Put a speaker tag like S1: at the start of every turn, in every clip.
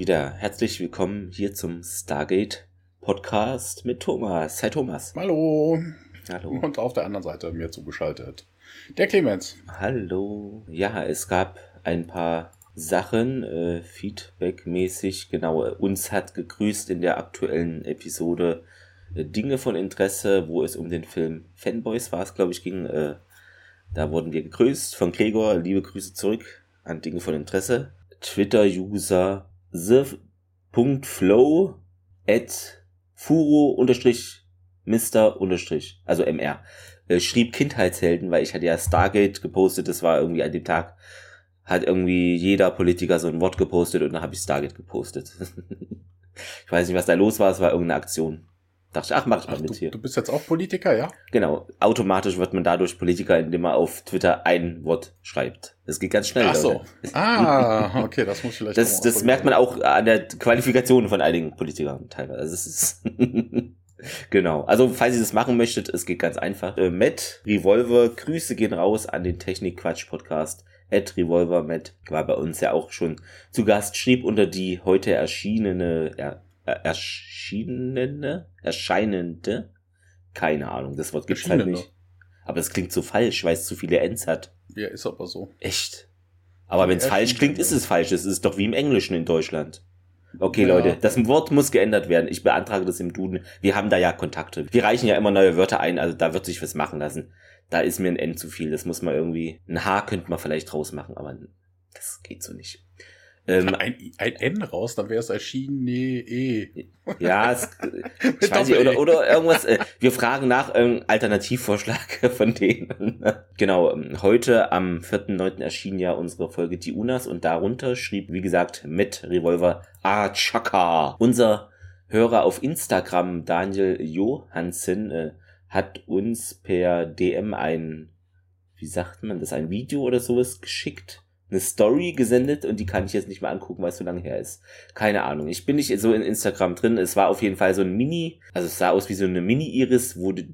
S1: wieder herzlich willkommen hier zum Stargate Podcast mit Thomas. Hi Thomas.
S2: Hallo.
S1: Hallo.
S2: Und auf der anderen Seite mir zugeschaltet. Der Clemens.
S1: Hallo. Ja, es gab ein paar Sachen, äh, Feedback-mäßig. Genau, uns hat gegrüßt in der aktuellen Episode äh, Dinge von Interesse, wo es um den Film Fanboys war, es glaube ich ging. Äh, da wurden wir gegrüßt von Gregor. Liebe Grüße zurück an Dinge von Interesse. Twitter-User the.flow at furo unterstrich Mr. unterstrich, also MR, äh, schrieb Kindheitshelden, weil ich hatte ja Stargate gepostet, das war irgendwie an dem Tag, hat irgendwie jeder Politiker so ein Wort gepostet und dann habe ich Stargate gepostet. ich weiß nicht, was da los war, es war irgendeine Aktion. Dachte ich, ach, mach ich mal ach, mit
S2: du,
S1: hier.
S2: Du bist jetzt auch Politiker, ja?
S1: Genau. Automatisch wird man dadurch Politiker, indem man auf Twitter ein Wort schreibt. Das geht ganz schnell.
S2: Ach so. Ah, okay, das muss vielleicht.
S1: Das, das merkt man auch an der Qualifikation von einigen Politikern teilweise. Es ist genau. Also, falls ihr das machen möchtet, es geht ganz einfach. Äh, Matt Revolver, Grüße gehen raus an den Technik-Quatsch-Podcast. Ed Revolver Matt war bei uns ja auch schon zu Gast, schrieb unter die heute erschienene, ja, erschienene, erscheinende, keine Ahnung, das Wort gibt's halt nicht. Aber es klingt so falsch, weil es zu viele Ends hat.
S2: Ja, ist aber so.
S1: Echt? Aber wenn es falsch klingt, ist es falsch. Es ist doch wie im Englischen in Deutschland. Okay, ja. Leute, das Wort muss geändert werden. Ich beantrage das im Duden. Wir haben da ja Kontakte. Wir reichen ja immer neue Wörter ein, also da wird sich was machen lassen. Da ist mir ein N zu viel. Das muss man irgendwie. Ein H könnte man vielleicht rausmachen, aber das geht so nicht.
S2: Ähm, ein, ein N raus, dann wäre es erschienen, nee, E.
S1: Ja, es, ich weiß nicht, oder, oder irgendwas. Äh, wir fragen nach einem Alternativvorschlag von denen. genau, ähm, heute am 4.9. erschien ja unsere Folge Die Unas und darunter schrieb, wie gesagt, mit Revolver Ah Chaka. Unser Hörer auf Instagram, Daniel Johansen, äh, hat uns per DM ein, wie sagt man das, ein Video oder sowas geschickt eine Story gesendet und die kann ich jetzt nicht mehr angucken, weil es so lange her ist. Keine Ahnung. Ich bin nicht so in Instagram drin. Es war auf jeden Fall so ein Mini, also es sah aus wie so eine Mini-Iris, wo du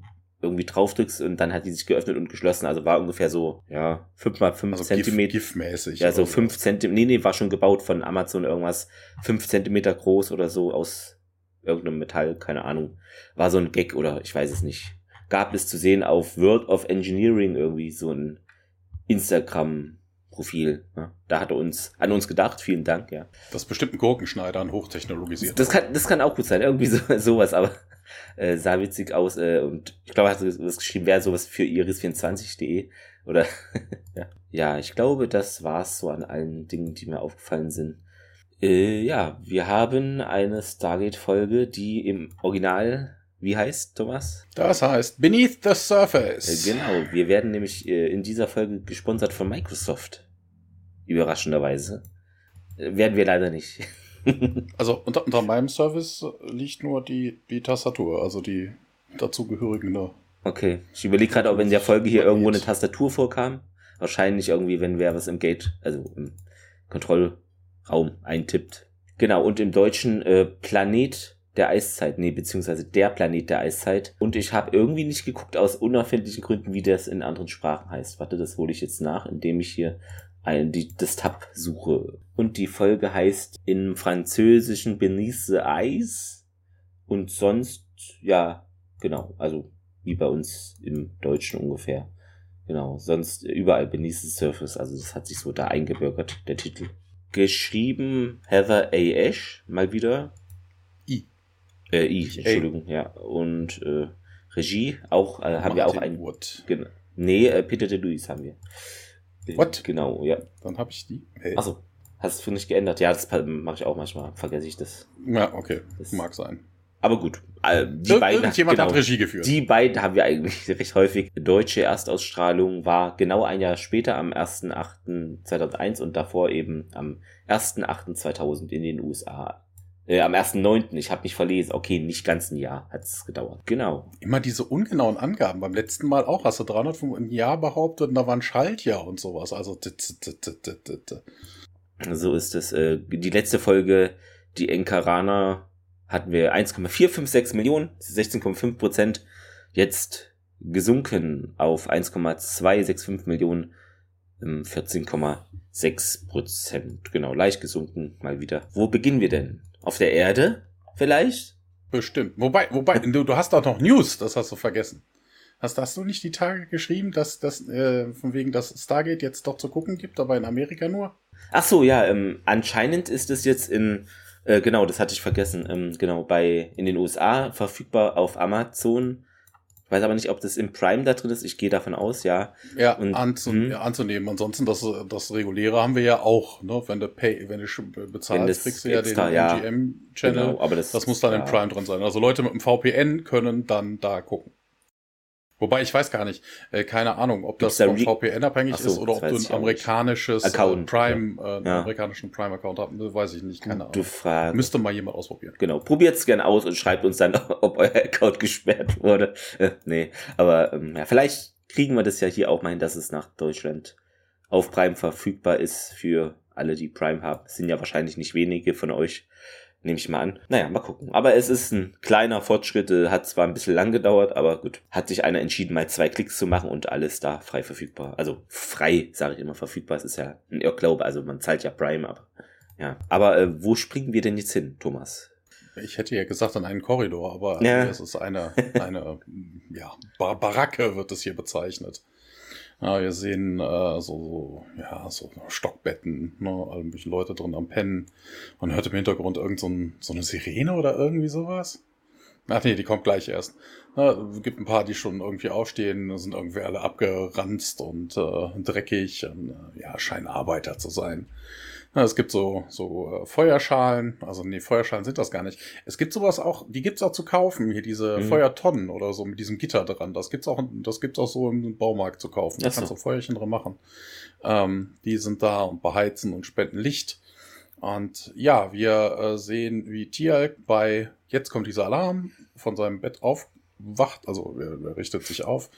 S1: irgendwie drauf drückst und dann hat die sich geöffnet und geschlossen. Also war ungefähr so, ja, fünf mal fünf
S2: also
S1: Zentimeter.
S2: GIF, GIF-mäßig.
S1: Ja, so fünf Zentimeter. Nee, nee, war schon gebaut von Amazon irgendwas. Fünf Zentimeter groß oder so aus irgendeinem Metall, keine Ahnung. War so ein Gag oder ich weiß es nicht. Gab es zu sehen auf World of Engineering irgendwie so ein Instagram Profil. Ja. Da hat er uns an uns gedacht. Vielen Dank, ja.
S2: Das ist bestimmt ein Gurkenschneider, ein hochtechnologisiert.
S1: Das kann, das kann auch gut sein. Irgendwie so, sowas, aber äh, sah witzig aus. Äh, und ich glaube, er hat was geschrieben, wäre sowas für iris24.de oder ja. ja, ich glaube, das war's so an allen Dingen, die mir aufgefallen sind. Äh, ja, wir haben eine Stargate-Folge, die im Original wie heißt, Thomas?
S2: Das heißt Beneath the Surface.
S1: Äh, genau, wir werden nämlich äh, in dieser Folge gesponsert von Microsoft. Überraschenderweise. Äh, werden wir leider nicht.
S2: also unter, unter meinem Service liegt nur die, die Tastatur, also die dazugehörigen. Ne?
S1: Okay, ich überlege gerade, ob in der Folge hier irgendwo eine Tastatur vorkam. Wahrscheinlich irgendwie, wenn wer was im Gate, also im Kontrollraum eintippt. Genau, und im Deutschen äh, Planet der Eiszeit, nee, beziehungsweise der Planet der Eiszeit. Und ich habe irgendwie nicht geguckt aus unerfindlichen Gründen, wie das in anderen Sprachen heißt. Warte, das hole ich jetzt nach, indem ich hier die, das Tab suche. Und die Folge heißt im Französischen Beneath the Ice und sonst, ja, genau, also wie bei uns im Deutschen ungefähr. Genau, sonst überall Beneath the Surface, also das hat sich so da eingebürgert, der Titel. Geschrieben Heather A. Ash, mal wieder, äh, I, Entschuldigung, Ey. ja. Und äh, Regie auch, äh, haben wir auch ein. Genau. Nee, äh, Peter de Luis haben wir.
S2: What?
S1: Genau, ja.
S2: Dann habe ich die.
S1: Hey. Achso, hast du nicht geändert? Ja, das mache ich auch manchmal. Vergesse ich das.
S2: Ja, okay. Das mag sein.
S1: Aber gut. Äh,
S2: die Ir beiden, Irgendjemand genau, hat Regie geführt.
S1: Die beiden haben wir eigentlich recht häufig. Deutsche Erstausstrahlung war genau ein Jahr später am 1.8.2001 und davor eben am 1.8.2000 in den USA äh, am 1.9., ich habe mich verlesen. Okay, nicht ganz ein Jahr hat es gedauert. Genau.
S2: Immer diese ungenauen Angaben. Beim letzten Mal auch hast du 305 ein Jahr behauptet und da war ein Schaltjahr und sowas. Also
S1: so ist es. Äh, die letzte Folge, die Enkarana, hatten wir 1,456 Millionen, 16,5 Prozent. Jetzt gesunken auf 1,265 Millionen, 14,6 Prozent. Genau, leicht gesunken mal wieder. Wo beginnen wir denn? Auf der Erde? Vielleicht?
S2: Bestimmt. Wobei, wobei, du, du hast doch noch News, das hast du vergessen. Hast, hast du nicht die Tage geschrieben, dass das äh, von wegen das Stargate jetzt doch zu gucken gibt, aber in Amerika nur?
S1: Ach so, ja, ähm, anscheinend ist es jetzt in, äh, genau, das hatte ich vergessen, ähm, genau, bei, in den USA verfügbar auf Amazon ich weiß aber nicht, ob das im Prime da drin ist. Ich gehe davon aus, ja.
S2: Ja, und, anzu mh. ja anzunehmen. Ansonsten, das, das Reguläre haben wir ja auch. Ne? Wenn du Pay, wenn du bezahlst, kriegst du ja den MGM-Channel. Genau, aber das, das muss dann ja. im Prime drin sein. Also Leute mit dem VPN können dann da gucken. Wobei ich weiß gar nicht, äh, keine Ahnung, ob das vom VPN abhängig so, ist oder ob du ein amerikanisches äh, Account, Prime, ja. äh, ja. amerikanischen Prime-Account hast, weiß ich nicht, keine
S1: Ahnung. Frage.
S2: Müsste mal jemand ausprobieren.
S1: Genau, probiert's gerne aus und schreibt uns dann, ob euer Account gesperrt wurde. Äh, nee, aber ähm, ja, vielleicht kriegen wir das ja hier auch mal hin, dass es nach Deutschland auf Prime verfügbar ist für alle, die Prime haben. Es sind ja wahrscheinlich nicht wenige von euch nehme ich mal an. Naja, mal gucken. Aber es ist ein kleiner Fortschritt, äh, hat zwar ein bisschen lang gedauert, aber gut. Hat sich einer entschieden, mal zwei Klicks zu machen und alles da frei verfügbar. Also frei, sage ich immer, verfügbar. Es ist ja ein Irrglaube, also man zahlt ja Prime, aber ja. Aber äh, wo springen wir denn jetzt hin, Thomas?
S2: Ich hätte ja gesagt an einen Korridor, aber ja. es ist eine, eine ja, Bar Baracke wird es hier bezeichnet. Ja, wir sehen äh, so, so, ja, so Stockbetten, ne, irgendwelche Leute drin am Pennen. Man hört im Hintergrund irgend so, ein, so eine Sirene oder irgendwie sowas. Ach nee, die kommt gleich erst. Es gibt ein paar, die schon irgendwie aufstehen, sind irgendwie alle abgeranzt und äh, dreckig und äh, ja, scheinen Arbeiter zu sein. Es gibt so, so äh, Feuerschalen, also nee, Feuerschalen sind das gar nicht. Es gibt sowas auch, die gibt's auch zu kaufen, hier diese mhm. Feuertonnen oder so mit diesem Gitter dran. Das gibt's auch, das gibt's auch so im Baumarkt zu kaufen. Da kannst du Feuerchen drin machen. Ähm, die sind da und beheizen und spenden Licht. Und ja, wir äh, sehen, wie Tialk bei Jetzt kommt dieser Alarm von seinem Bett aufwacht, also er, er richtet sich auf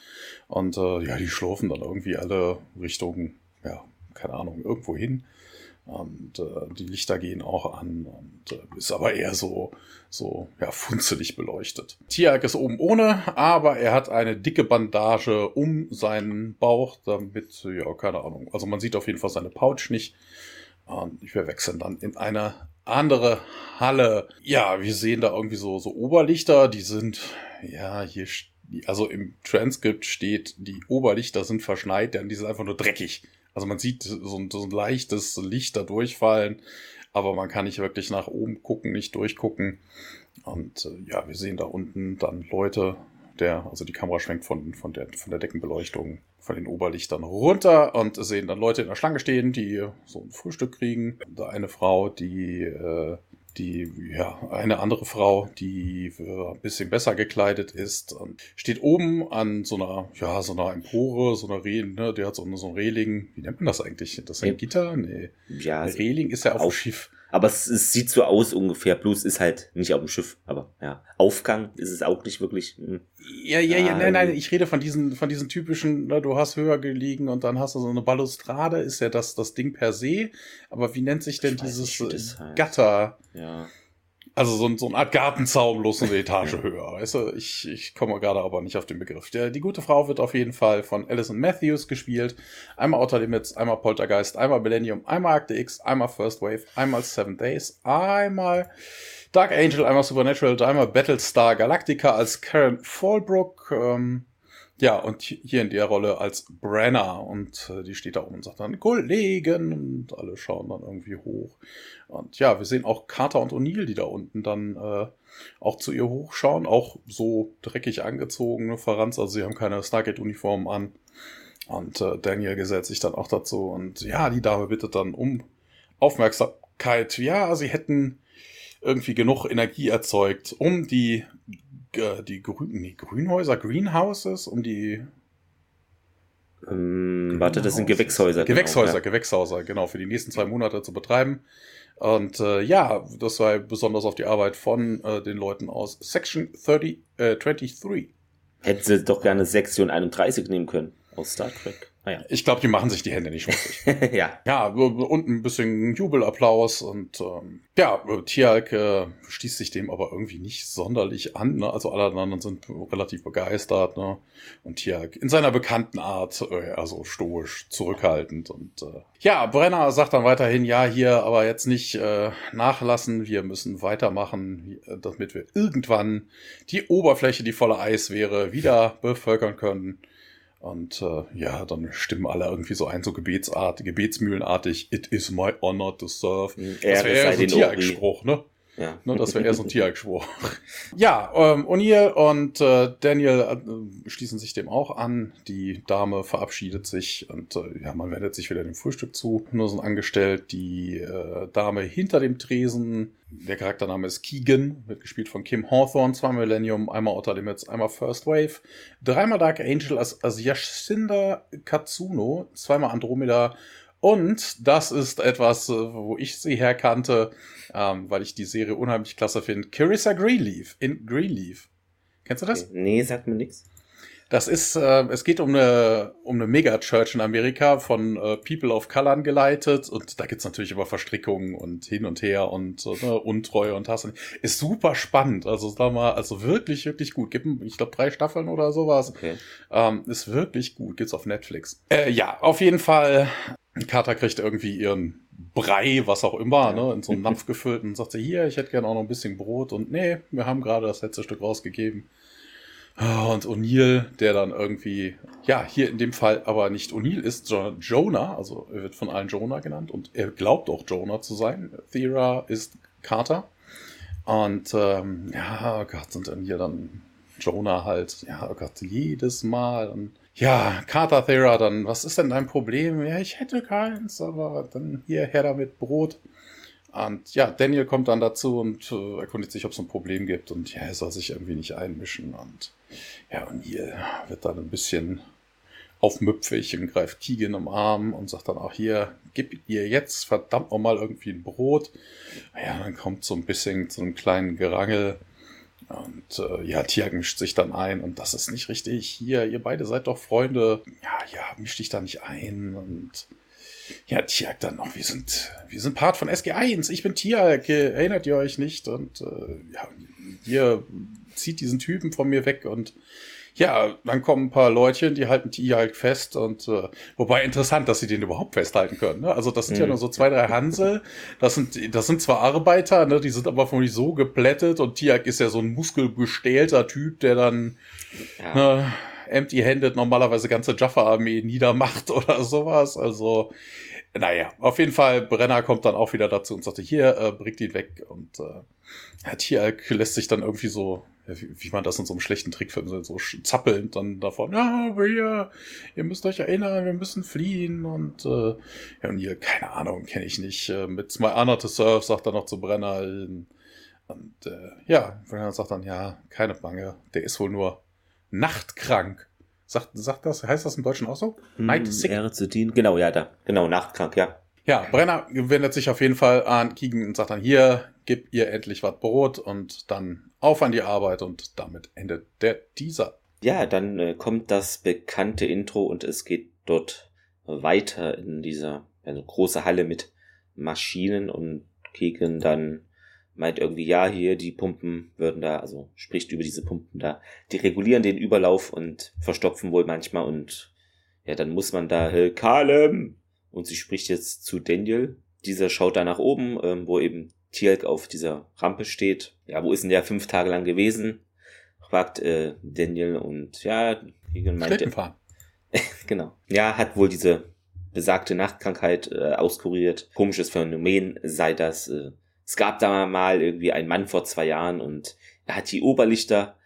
S2: und äh, ja, die schlurfen dann irgendwie alle Richtungen, ja, keine Ahnung, irgendwo hin. Und äh, die Lichter gehen auch an und äh, ist aber eher so, so ja, funzelig beleuchtet. Tiag ist oben ohne, aber er hat eine dicke Bandage um seinen Bauch, damit, ja, keine Ahnung. Also man sieht auf jeden Fall seine Pouch nicht. Und wir wechseln dann in eine andere Halle. Ja, wir sehen da irgendwie so, so Oberlichter, die sind, ja, hier, also im Transkript steht, die Oberlichter sind verschneit, denn die sind einfach nur dreckig. Also man sieht so ein, so ein leichtes Licht da durchfallen, aber man kann nicht wirklich nach oben gucken, nicht durchgucken. Und äh, ja, wir sehen da unten dann Leute, der, also die Kamera schwenkt von, von, der, von der Deckenbeleuchtung, von den Oberlichtern runter und sehen dann Leute in der Schlange stehen, die so ein Frühstück kriegen. Da eine Frau, die äh, die, ja, eine andere Frau, die ein bisschen besser gekleidet ist, steht oben an so einer, ja, so einer Empore, so einer Reling, ne, die hat so, eine, so ein Reling, wie nennt man das eigentlich? Das ist ein Gitter? Nee. Ja, Reling ist ja auf, auf dem Schiff.
S1: Aber es, es, sieht so aus ungefähr, bloß ist halt nicht auf dem Schiff, aber ja. Aufgang ist es auch nicht wirklich. Mh. Hm.
S2: Ja, ja, ja, nein, nein, ich rede von diesen, von diesen typischen, ne, du hast höher gelegen und dann hast du so eine Balustrade, ist ja das, das Ding per se. Aber wie nennt sich denn dieses nicht, Gatter? Ja. Also so, so eine Art Gartenzaun bloß eine Etage höher. Weißt du, ich, ich komme gerade aber nicht auf den Begriff. Der, die gute Frau wird auf jeden Fall von Alison Matthews gespielt. Einmal Outer Limits, einmal Poltergeist, einmal Millennium, einmal Akte X, einmal First Wave, einmal Seven Days, einmal Dark Angel, einmal Supernatural, einmal Battlestar Galactica als Karen Fallbrook. Ähm, ja, und hier in der Rolle als Brenner und äh, die steht da oben und sagt dann Kollegen und alle schauen dann irgendwie hoch. Und ja, wir sehen auch Carter und O'Neill, die da unten dann äh, auch zu ihr hochschauen, auch so dreckig angezogen, ne, verranzt, also sie haben keine Stargate-Uniformen an. Und äh, Daniel gesellt sich dann auch dazu und ja, die Dame bittet dann um Aufmerksamkeit. Ja, sie hätten irgendwie genug Energie erzeugt, um die äh, die Grün, nee, Grünhäuser, Greenhouses, um die.
S1: Ähm, warte, das sind Gewächshäuser.
S2: Gewächshäuser, genau. Gewächshäuser, genau, für die nächsten zwei Monate zu betreiben. Und äh, ja, das sei besonders auf die Arbeit von äh, den Leuten aus Section 30, äh, 23.
S1: Hätten sie doch gerne Sektion 31 nehmen können aus Star Trek.
S2: Ah, ja. Ich glaube, die machen sich die Hände nicht schmutzig. ja. Ja, und ein bisschen Jubelapplaus und ähm, ja, Tialk äh, stieß sich dem aber irgendwie nicht sonderlich an. Ne? Also alle anderen sind relativ begeistert. Ne? Und Tialk in seiner bekannten Art, äh, also stoisch, zurückhaltend. Und äh, ja, Brenner sagt dann weiterhin, ja, hier aber jetzt nicht äh, nachlassen, wir müssen weitermachen, damit wir irgendwann die Oberfläche, die voller Eis wäre, wieder bevölkern können. Und äh, ja, dann stimmen alle irgendwie so ein, so gebetsartig, gebetsmühlenartig, it is my honor to serve. Mhm. Das wäre eher so ein Tierspruch, ne? Ja. Ne, das wäre eher so ein Tierspruch. ja, ähm, O'Neill und äh, Daniel äh, schließen sich dem auch an. Die Dame verabschiedet sich und äh, ja, man wendet sich wieder dem Frühstück zu. Nur sind angestellt die äh, Dame hinter dem Tresen. Der Charaktername ist Keegan, wird gespielt von Kim Hawthorne, zwei Millennium, einmal Outer Limits, einmal First Wave, dreimal Dark Angel als, als Yashinda Katsuno, zweimal Andromeda und das ist etwas, äh, wo ich sie herkannte, ähm, weil ich die Serie unheimlich klasse finde. Carissa Greenleaf in Greenleaf. Kennst du das?
S1: Okay. Nee, sagt mir nichts.
S2: Das ist, äh, es geht um eine, um eine Megachurch in Amerika von äh, People of Color geleitet und da gibt's natürlich immer Verstrickungen und hin und her und äh, ne, Untreue und Hass. Ist super spannend. Also da mal, also wirklich, wirklich gut. Gibt, ich glaube, drei Staffeln oder sowas. Okay. Ähm, ist wirklich gut. Gibt's auf Netflix. Äh, ja, auf jeden Fall Carter kriegt irgendwie ihren Brei, was auch immer, ne, in so einen Napf gefüllt und sagt sie, hier, ich hätte gerne auch noch ein bisschen Brot und nee, wir haben gerade das letzte Stück rausgegeben. Ah, und O'Neill, der dann irgendwie, ja, hier in dem Fall aber nicht O'Neill ist, sondern Jonah, also er wird von allen Jonah genannt und er glaubt auch Jonah zu sein. Thera ist Carter. Und ähm, ja, oh Gott, und dann hier dann Jonah halt, ja, oh Gott, jedes Mal. Und ja, Carter Thera, dann, was ist denn dein Problem? Ja, ich hätte keins, aber dann hier her damit Brot. Und ja, Daniel kommt dann dazu und äh, erkundigt sich, ob es ein Problem gibt. Und ja, er soll sich irgendwie nicht einmischen. Und ja, und hier wird dann ein bisschen aufmüpfig und greift Keegan im Arm und sagt dann auch hier, gib ihr jetzt verdammt nochmal irgendwie ein Brot. Ja, dann kommt so ein bisschen zu einem kleinen Gerangel. Und äh, ja, Tiag mischt sich dann ein und das ist nicht richtig. Hier, ihr beide seid doch Freunde. Ja, ja, misch dich da nicht ein. Und ja, Tiag dann noch, wir sind, wir sind Part von SG1. Ich bin Tiag, erinnert ihr euch nicht? Und äh, ja, ihr zieht diesen Typen von mir weg und ja, dann kommen ein paar Leutchen, die halten die halt fest und äh, wobei interessant, dass sie den überhaupt festhalten können. Ne? Also das sind mhm. ja nur so zwei, drei Hansel. Das sind, das sind zwar Arbeiter, ne? die sind aber von nicht so geplättet und Tiak ist ja so ein muskelbestählter Typ, der dann ja. ne, empty-handed normalerweise ganze Jaffa-Armee niedermacht oder sowas. Also naja, auf jeden Fall, Brenner kommt dann auch wieder dazu und sagte, hier, äh, bringt ihn weg. Und äh, Tialk lässt sich dann irgendwie so wie, wie man das in so einem schlechten Trickfilm so, so zappelnd dann davon, ja, aber ihr, ihr müsst euch erinnern, wir müssen fliehen und äh, ja, und hier, keine Ahnung, kenne ich nicht. Äh, mit My Honor to Surf sagt er noch zu Brenner. Und äh, ja, Brenner sagt dann, ja, keine Bange, der ist wohl nur nachtkrank. Sagt, sagt das, heißt das im Deutschen auch so?
S1: Hm, Night sick? Erzidin, genau, ja, da, genau, nachtkrank, ja.
S2: Ja, Brenner wendet sich auf jeden Fall an Keegan und sagt dann, hier, gib ihr endlich was Brot und dann auf an die Arbeit und damit endet der Teaser.
S1: Ja, dann äh, kommt das bekannte Intro und es geht dort weiter in dieser also große Halle mit Maschinen und Keegan dann meint irgendwie, ja, hier die Pumpen würden da, also spricht über diese Pumpen da, die regulieren den Überlauf und verstopfen wohl manchmal und ja, dann muss man da, hey, Kalem, und sie spricht jetzt zu Daniel. Dieser schaut da nach oben, ähm, wo eben Tielk auf dieser Rampe steht. Ja, wo ist denn der fünf Tage lang gewesen? fragt äh, Daniel und ja,
S2: Egan meinte.
S1: genau. Ja, hat wohl diese besagte Nachtkrankheit äh, auskuriert. Komisches Phänomen sei das. Äh, es gab da mal irgendwie einen Mann vor zwei Jahren und er hat die Oberlichter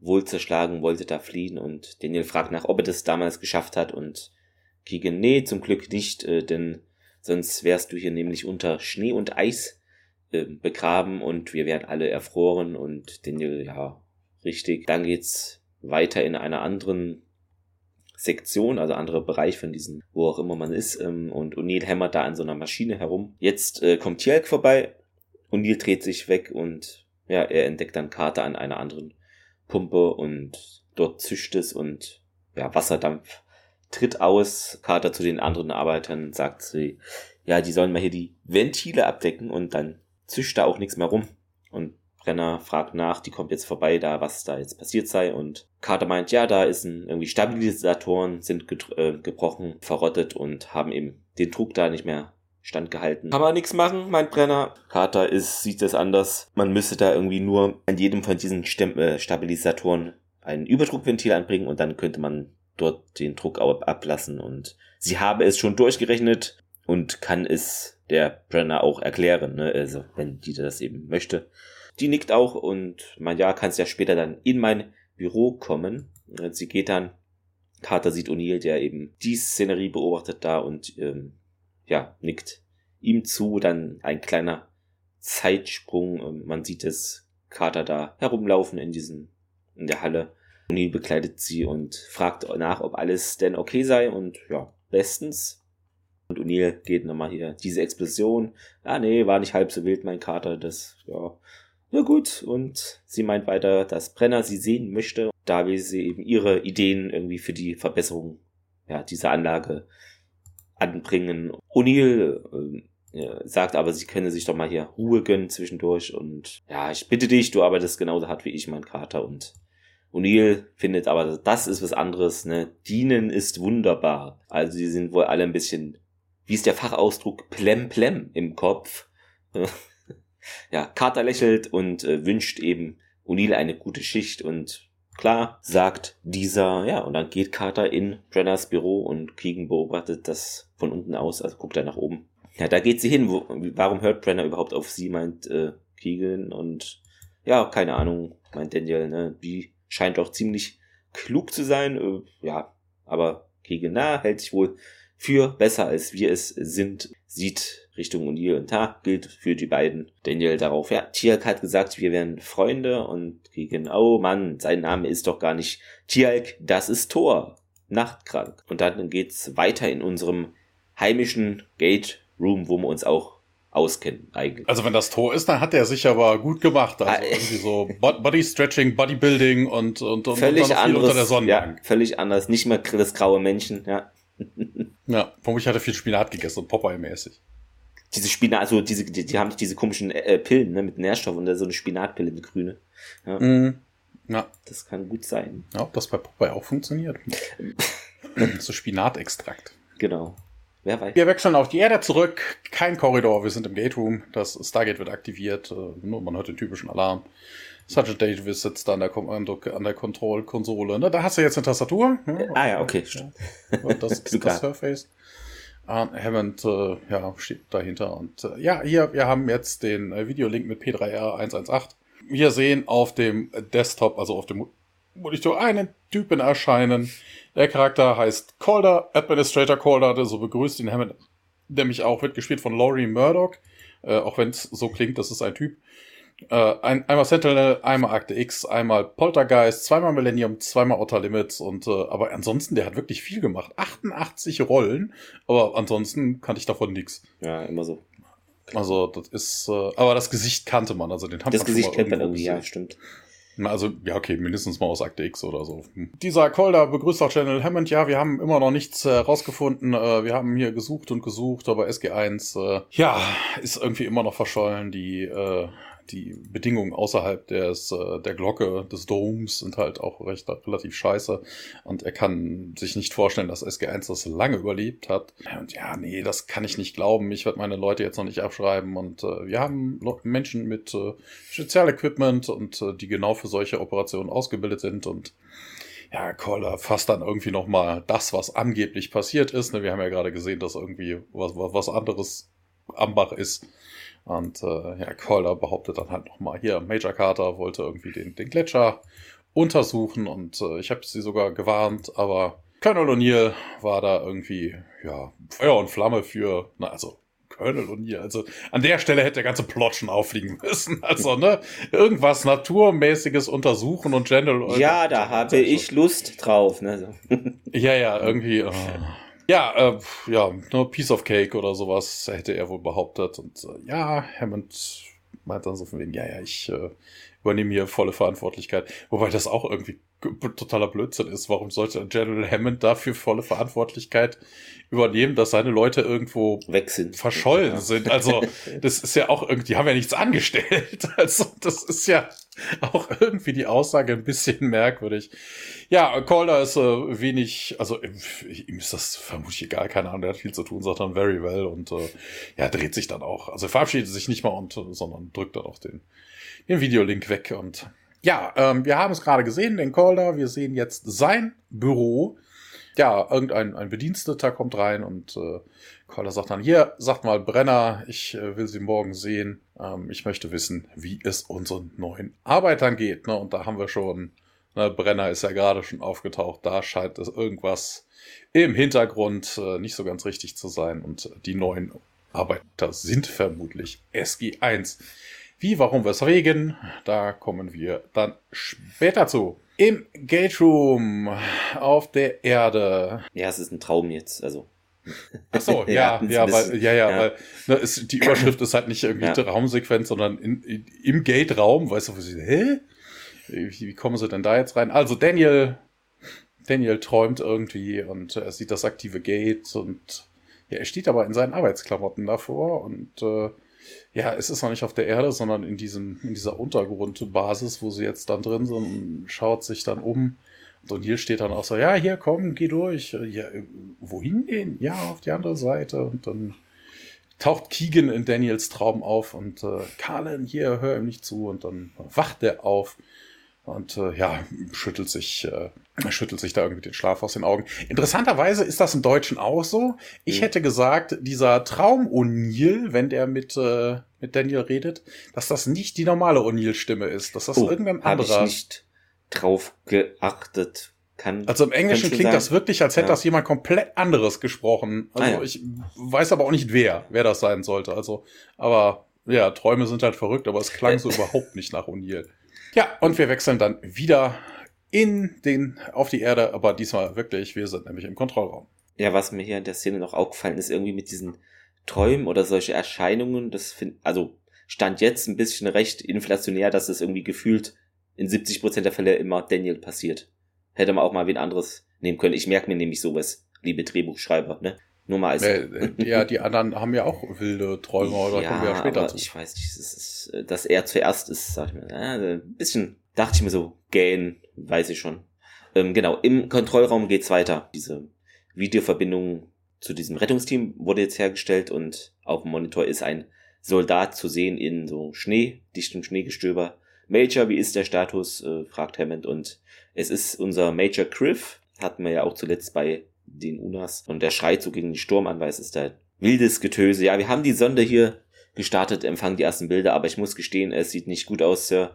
S1: wohl zerschlagen, wollte da fliehen und Daniel fragt nach, ob er das damals geschafft hat und Keegan, nee, zum Glück nicht, äh, denn sonst wärst du hier nämlich unter Schnee und Eis äh, begraben und wir wären alle erfroren und Daniel, ja, richtig. Dann geht's weiter in einer anderen Sektion, also anderer Bereich von diesen, wo auch immer man ist, ähm, und O'Neill hämmert da an so einer Maschine herum. Jetzt äh, kommt Tjelk vorbei, O'Neill dreht sich weg und ja, er entdeckt dann Carter an einer anderen Pumpe und dort zischt es und ja, Wasserdampf tritt aus. Carter zu den anderen Arbeitern sagt sie, ja, die sollen mal hier die Ventile abdecken und dann zischt da auch nichts mehr rum. Und Brenner fragt nach, die kommt jetzt vorbei, da was da jetzt passiert sei. Und Carter meint, ja, da ist ein, irgendwie Stabilisatoren sind äh, gebrochen, verrottet und haben eben den Druck da nicht mehr standgehalten. Kann man nichts machen, meint Brenner. Carter ist, sieht das anders. Man müsste da irgendwie nur an jedem von diesen Stem äh, Stabilisatoren ein Überdruckventil anbringen und dann könnte man dort den Druck ablassen. Und sie habe es schon durchgerechnet und kann es der Brenner auch erklären, ne? also wenn die das eben möchte. Die nickt auch und meint, ja, kannst ja später dann in mein Büro kommen. Sie geht dann, Carter sieht O'Neill, der eben die Szenerie beobachtet da und ähm, ja, nickt ihm zu, dann ein kleiner Zeitsprung, ähm, man sieht es Carter da herumlaufen in diesen, in der Halle. O'Neill begleitet sie und fragt nach, ob alles denn okay sei und ja, bestens. Und O'Neill geht nochmal hier, diese Explosion, ah nee, war nicht halb so wild, mein Kater, das, ja, ja gut. Und sie meint weiter, dass Brenner sie sehen möchte, da will sie eben ihre Ideen irgendwie für die Verbesserung ja, dieser Anlage anbringen. O'Neill äh, sagt aber, sie könne sich doch mal hier Ruhe gönnen zwischendurch und ja, ich bitte dich, du arbeitest genauso hart wie ich, mein Kater und O'Neill findet aber, das ist was anderes, ne? Dienen ist wunderbar. Also sie sind wohl alle ein bisschen wie ist der Fachausdruck, plemplem im Kopf. ja, Carter lächelt und äh, wünscht eben O'Neill eine gute Schicht und klar, sagt dieser, ja, und dann geht Carter in Brenners Büro und Keegan beobachtet das von unten aus, also guckt er nach oben. Ja, da geht sie hin. Wo, warum hört Brenner überhaupt auf sie, meint äh, Keegan und ja, keine Ahnung, meint Daniel, ne, die scheint doch ziemlich klug zu sein, äh, ja, aber Keegan, na, hält sich wohl für besser als wir es sind, sieht Richtung O'Neill und da gilt für die beiden. Daniel darauf, ja, Tialk hat gesagt, wir wären Freunde und gegen, oh Mann, sein Name ist doch gar nicht Tialk, das ist Thor. Nachtkrank. Und dann geht's weiter in unserem heimischen Gate Room, wo wir uns auch auskennen eigentlich.
S2: Also wenn das Tor ist, dann hat er sich aber gut gemacht. Also ah, irgendwie so Body Stretching, Bodybuilding und und, und,
S1: völlig und anderes, unter der Sonne. Ja, völlig anders. Nicht mehr das graue Männchen, ja.
S2: ja, ich hatte viel Spinat gegessen und Popeye-mäßig.
S1: Diese Spinat, also diese, die, die haben nicht diese komischen äh, Pillen, ne, mit Nährstoffen und da so eine Spinatpille, eine grüne. Ja. Mm, ja. Das kann gut sein.
S2: Ja, ob das bei Popeye auch funktioniert. so Spinatextrakt.
S1: Genau.
S2: Wer weiß. Wir wechseln auf die Erde zurück. Kein Korridor, wir sind im Gate Room. Das Stargate wird aktiviert. Äh, nur man hört den typischen Alarm. Sergeant Davis sitzt da an der, Kommando, an der Kontrollkonsole. Ne? Da hast du jetzt eine Tastatur.
S1: Ne? Ah ja, okay.
S2: Ja. Das, das Surface. Uh, Hammond äh, ja, steht dahinter. Und äh, ja, hier, wir haben jetzt den äh, Videolink mit P3R118. Wir sehen auf dem Desktop, also auf dem Monitor, einen Typen erscheinen. Der Charakter heißt Calder, Administrator Calder, der so begrüßt ihn Hammond, der mich auch wird gespielt von Laurie Murdoch. Äh, auch wenn es so klingt, das ist ein Typ. Äh, ein, einmal Sentinel, einmal Akte X, einmal Poltergeist, zweimal Millennium, zweimal Outer Limits und äh, aber ansonsten, der hat wirklich viel gemacht. 88 Rollen, aber ansonsten kannte ich davon nichts.
S1: Ja, immer so.
S2: Also, das ist, äh, aber das Gesicht kannte man, also den
S1: haben Das Gesicht kennt man irgendwie, ja, stimmt.
S2: Also, ja, okay, mindestens mal aus Akte X oder so. Hm. Dieser Calder begrüßt auch General Hammond. Ja, wir haben immer noch nichts äh, rausgefunden. Äh, wir haben hier gesucht und gesucht, aber SG1, äh, ja, ist irgendwie immer noch verschollen. Die, äh, die Bedingungen außerhalb des, äh, der Glocke des Doms sind halt auch recht relativ scheiße. Und er kann sich nicht vorstellen, dass SG1 das lange überlebt hat. Und ja, nee, das kann ich nicht glauben. Ich werde meine Leute jetzt noch nicht abschreiben. Und äh, wir haben Menschen mit äh, Spezialequipment und äh, die genau für solche Operationen ausgebildet sind. Und ja, Caller fasst dann irgendwie nochmal das, was angeblich passiert ist. Ne, wir haben ja gerade gesehen, dass irgendwie was, was anderes Ambach ist. Und äh, ja, Calder behauptet dann halt nochmal, hier, Major Carter wollte irgendwie den, den Gletscher untersuchen und äh, ich habe sie sogar gewarnt, aber Colonel O'Neill war da irgendwie, ja, Feuer und Flamme für, na, also Colonel O'Neill, also an der Stelle hätte der ganze Plot schon auffliegen müssen. Also, ne, irgendwas Naturmäßiges untersuchen und General.
S1: Ja, da habe ich Lust drauf, ne.
S2: ja, ja, irgendwie. Oh. Ja, äh, ja, nur Piece of Cake oder sowas hätte er wohl behauptet. Und äh, ja, Hammond meint dann so von wegen, ja, ja, ich äh, übernehme hier volle Verantwortlichkeit. Wobei das auch irgendwie totaler Blödsinn ist. Warum sollte General Hammond dafür volle Verantwortlichkeit übernehmen, dass seine Leute irgendwo
S1: weg sind,
S2: verschollen ja. sind? Also das ist ja auch irgendwie, die haben ja nichts angestellt. Also das ist ja auch irgendwie die Aussage ein bisschen merkwürdig. Ja, Calder ist äh, wenig, also ihm ist das vermutlich egal, keine Ahnung, der hat viel zu tun, sagt dann very well und äh, ja, dreht sich dann auch. Also verabschiedet sich nicht mal und, sondern drückt dann auch den, den Videolink weg und ja, ähm, wir haben es gerade gesehen, den Calder. Wir sehen jetzt sein Büro. Ja, irgendein ein Bediensteter kommt rein und äh, Calder sagt dann, hier, sagt mal Brenner, ich äh, will Sie morgen sehen. Ähm, ich möchte wissen, wie es unseren neuen Arbeitern geht. Ne? Und da haben wir schon, ne, Brenner ist ja gerade schon aufgetaucht, da scheint es irgendwas im Hintergrund äh, nicht so ganz richtig zu sein. Und die neuen Arbeiter sind vermutlich SG1. Wie, warum, weswegen, da kommen wir dann später zu. Im Gate Room auf der Erde.
S1: Ja, es ist ein Traum jetzt, also.
S2: Ach so, ja, ja, weil, ja, ja, ja. weil ne, ist, die Überschrift ist halt nicht irgendwie ja. Raumsequenz, sondern in, in, im Gate-Raum, weißt du, wo sie, hä? Wie, wie kommen sie denn da jetzt rein? Also Daniel, Daniel träumt irgendwie und er sieht das aktive Gate und ja, er steht aber in seinen Arbeitsklamotten davor und äh, ja, es ist noch nicht auf der Erde, sondern in diesem, in dieser Untergrundbasis, wo sie jetzt dann drin sind und schaut sich dann um. Und hier steht dann auch so, ja, hier komm, geh durch. Ja, wohin gehen? Ja, auf die andere Seite. Und dann taucht Keegan in Daniels Traum auf und äh, Carlin, hier, hör ihm nicht zu. Und dann wacht er auf und äh, ja, schüttelt sich, äh, schüttelt sich da irgendwie den Schlaf aus den Augen. Interessanterweise ist das im Deutschen auch so. Ich mhm. hätte gesagt, dieser Traum O'Neill, wenn der mit, äh, mit Daniel redet, dass das nicht die normale O'Neill-Stimme ist, dass das oh, irgendein anderer.
S1: Ich nicht drauf geachtet. Kann,
S2: also im Englischen klingt sein. das wirklich, als hätte ja. das jemand komplett anderes gesprochen. Also ah, ja. ich weiß aber auch nicht wer, wer das sein sollte. Also, aber ja, Träume sind halt verrückt, aber es klang so überhaupt nicht nach O'Neill. Ja, und wir wechseln dann wieder in den, auf die Erde, aber diesmal wirklich, wir sind nämlich im Kontrollraum.
S1: Ja, was mir hier in der Szene noch aufgefallen ist, irgendwie mit diesen Träumen oder solche Erscheinungen, das finde, also stand jetzt ein bisschen recht inflationär, dass es irgendwie gefühlt in 70 Prozent der Fälle immer Daniel passiert. Hätte man auch mal wen anderes nehmen können. Ich merke mir nämlich sowas, liebe Drehbuchschreiber, ne? Nur mal als.
S2: Äh, ja, die anderen haben ja auch wilde Träume, oder
S1: ja, kommen ja später zu. Ich weiß nicht, das ist, äh, dass er zuerst ist, sag ich mir. Ja, ein bisschen dachte ich mir so, gähn, weiß ich schon. Ähm, genau, im Kontrollraum geht's weiter. Diese Videoverbindung zu diesem Rettungsteam wurde jetzt hergestellt und auf dem Monitor ist ein Soldat zu sehen in so Schnee, dichtem Schneegestöber. Major, wie ist der Status? Äh, fragt Hammond und es ist unser Major Criff, hatten wir ja auch zuletzt bei den Unas. Und der schreit so gegen den Sturm an, weil es ist da wildes Getöse. Ja, wir haben die Sonde hier gestartet, empfangen die ersten Bilder, aber ich muss gestehen, es sieht nicht gut aus, Sir.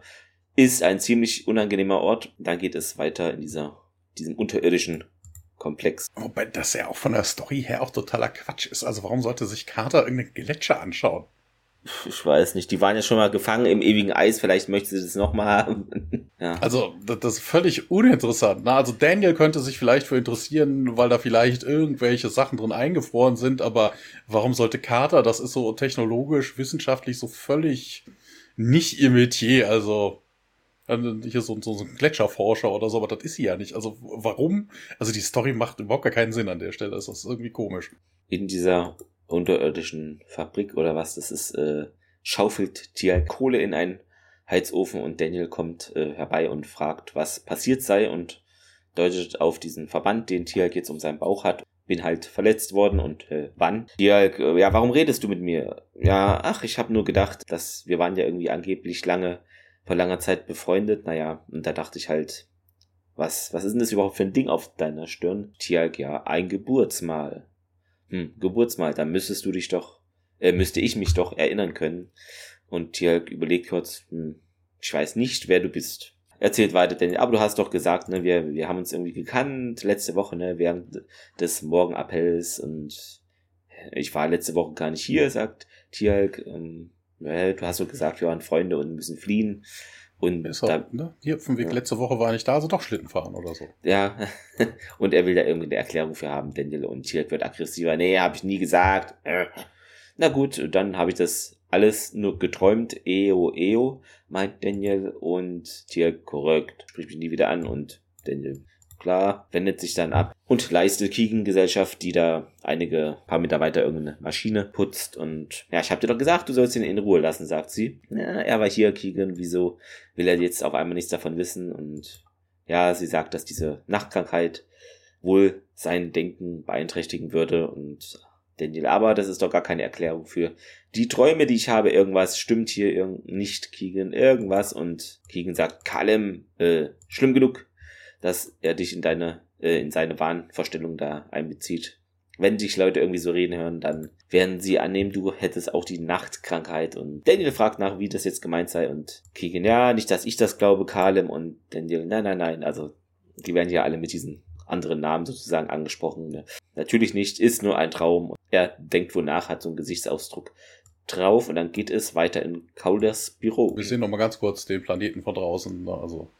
S1: Ist ein ziemlich unangenehmer Ort. Dann geht es weiter in dieser, diesem unterirdischen Komplex.
S2: Wobei das ja auch von der Story her auch totaler Quatsch ist. Also warum sollte sich Carter irgendeine Gletscher anschauen?
S1: Ich weiß nicht, die waren ja schon mal gefangen im ewigen Eis, vielleicht möchte sie das nochmal haben.
S2: ja. Also, das ist völlig uninteressant. Ne? Also, Daniel könnte sich vielleicht für interessieren, weil da vielleicht irgendwelche Sachen drin eingefroren sind, aber warum sollte Carter, das ist so technologisch, wissenschaftlich so völlig nicht ihr Metier, also, hier so, so, so ein Gletscherforscher oder so, aber das ist sie ja nicht. Also, warum? Also, die Story macht überhaupt gar keinen Sinn an der Stelle, das ist irgendwie komisch.
S1: In dieser unterirdischen Fabrik oder was das ist, äh, schaufelt Tia Kohle in einen Heizofen und Daniel kommt äh, herbei und fragt, was passiert sei und deutet auf diesen Verband, den Tialk jetzt um seinen Bauch hat. Bin halt verletzt worden und äh, wann? Tialk, äh, ja, warum redest du mit mir? Ja, ach, ich habe nur gedacht, dass wir waren ja irgendwie angeblich lange, vor langer Zeit befreundet. Naja, und da dachte ich halt, was, was ist denn das überhaupt für ein Ding auf deiner Stirn? Tialk, ja, ein Geburtsmal hm, Geburtsmal, da müsstest du dich doch, äh, müsste ich mich doch erinnern können. Und Tialk überlegt kurz, hm, ich weiß nicht, wer du bist. Erzählt weiter, denn, aber du hast doch gesagt, ne, wir, wir haben uns irgendwie gekannt, letzte Woche, ne, während des Morgenappells und ich war letzte Woche gar nicht hier, sagt Tialk, ähm, du hast doch gesagt, wir waren Freunde und müssen fliehen. Und
S2: ist da, ne? Hier vom Weg ja. letzte Woche war nicht da, also doch Schlitten fahren oder so.
S1: Ja, und er will da irgendwie eine Erklärung für haben, Daniel und Tirk wird aggressiver. Nee, habe ich nie gesagt. Na gut, dann habe ich das alles nur geträumt. Eo, eo, meint Daniel und Tirk korrekt. Sprich mich nie wieder an und Daniel klar, wendet sich dann ab und leistet Keegan Gesellschaft, die da einige paar Meter weiter irgendeine Maschine putzt und ja, ich hab dir doch gesagt, du sollst ihn in Ruhe lassen, sagt sie. Ja, er war hier, Keegan, wieso will er jetzt auf einmal nichts davon wissen und ja, sie sagt, dass diese Nachtkrankheit wohl sein Denken beeinträchtigen würde und Daniel, aber das ist doch gar keine Erklärung für die Träume, die ich habe. Irgendwas stimmt hier nicht, Keegan, irgendwas. Und Keegan sagt, Kalem, äh, schlimm genug dass er dich in deine, äh, in seine Wahnvorstellung da einbezieht. Wenn dich Leute irgendwie so reden hören, dann werden sie annehmen, du hättest auch die Nachtkrankheit. Und Daniel fragt nach, wie das jetzt gemeint sei. Und Keegan, ja, nicht, dass ich das glaube, Kalem. Und Daniel, nein, nein, nein. Also, die werden ja alle mit diesen anderen Namen sozusagen angesprochen. Ne? Natürlich nicht, ist nur ein Traum. Er denkt wohl nach, hat so einen Gesichtsausdruck drauf und dann geht es weiter in Calders Büro.
S2: Wir sehen noch mal ganz kurz den Planeten von draußen. Ne? Also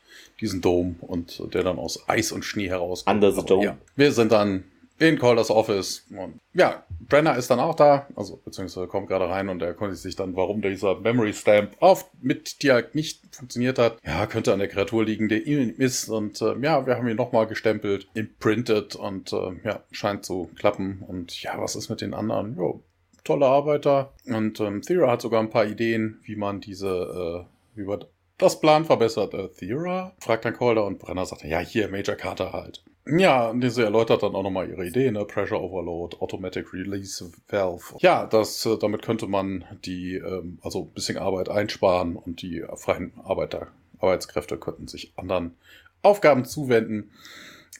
S2: diesen Dome und der dann aus Eis und Schnee herauskommt.
S1: Under the Dome.
S2: Ja, wir sind dann in Calders Office und ja, Brenner ist dann auch da, also beziehungsweise kommt gerade rein und er konnte sich dann, warum dieser Memory Stamp auf mit halt nicht funktioniert hat. Ja, könnte an der Kreatur liegen, der ihm ist und äh, ja, wir haben ihn nochmal gestempelt, imprinted und äh, ja, scheint zu klappen und ja, was ist mit den anderen? Jo, tolle Arbeiter und ähm, Thera hat sogar ein paar Ideen, wie man diese, äh, wie man das Plan verbessert äh, Thera? fragt dann Calder und Brenner sagt, ja, hier, Major Carter halt. Ja, und sie erläutert dann auch nochmal ihre Idee, ne? Pressure Overload, Automatic Release Valve. Ja, das, äh, damit könnte man die, ähm, also ein bisschen Arbeit einsparen und die freien Arbeiter, Arbeitskräfte könnten sich anderen Aufgaben zuwenden.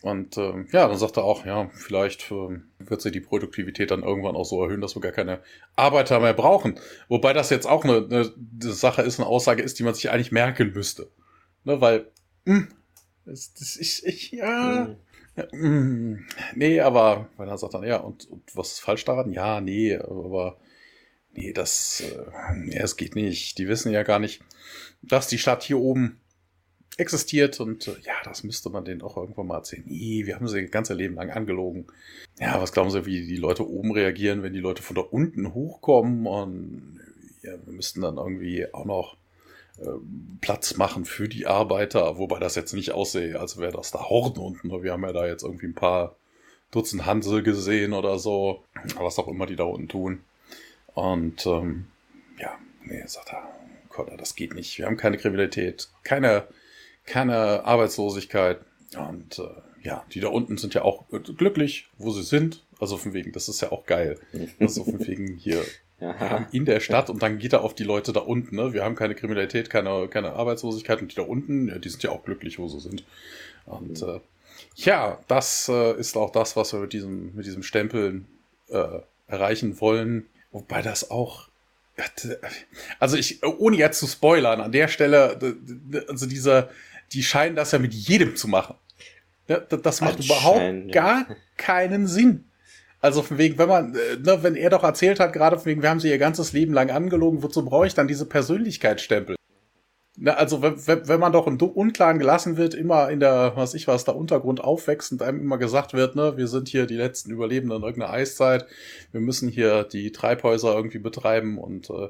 S2: Und äh, ja, dann sagt er auch, ja, vielleicht äh, wird sich die Produktivität dann irgendwann auch so erhöhen, dass wir gar keine Arbeiter mehr brauchen. Wobei das jetzt auch eine, eine, Sache ist, eine Aussage ist, die man sich eigentlich merken müsste. Ne, weil, mh, hm, das, das ist, ich, ja, ja mh, hm, nee, aber, weil er sagt dann, ja, und, und was ist falsch daran? Ja, nee, aber nee, das, äh, ja, es geht nicht. Die wissen ja gar nicht, dass die Stadt hier oben existiert und äh, ja, das müsste man denen auch irgendwann mal erzählen. Nee, wir haben sie ihr ganze Leben lang angelogen. Ja, was glauben Sie, wie die Leute oben reagieren, wenn die Leute von da unten hochkommen und ja, wir müssten dann irgendwie auch noch äh, Platz machen für die Arbeiter, wobei das jetzt nicht aussehe, als wäre das da Horden unten. Wir haben ja da jetzt irgendwie ein paar Dutzend Hansel gesehen oder so, was auch immer die da unten tun. Und ähm, ja, nee, sagt er, Gott, das geht nicht. Wir haben keine Kriminalität, keine keine Arbeitslosigkeit. Und äh, ja, die da unten sind ja auch glücklich, wo sie sind. Also von wegen, das ist ja auch geil. Also von wegen hier in der Stadt und dann geht er auf die Leute da unten. Ne? Wir haben keine Kriminalität, keine, keine Arbeitslosigkeit und die da unten, ja, die sind ja auch glücklich, wo sie sind. Und mhm. äh, ja, das äh, ist auch das, was wir mit diesem, mit diesem Stempeln äh, erreichen wollen. Wobei das auch also ich, ohne jetzt zu spoilern, an der Stelle, also dieser, die scheinen das ja mit jedem zu machen. Ja, das macht überhaupt gar keinen Sinn. Also von wegen, wenn man, äh, ne, wenn er doch erzählt hat, gerade von wegen, wir haben sie ihr ganzes Leben lang angelogen, wozu brauche ich dann diese Persönlichkeitsstempel? Ne, also wenn, wenn man doch im Unklaren gelassen wird, immer in der, was ich was, der Untergrund aufwächst und einem immer gesagt wird, ne, wir sind hier die letzten Überlebenden in irgendeiner Eiszeit, wir müssen hier die Treibhäuser irgendwie betreiben und äh,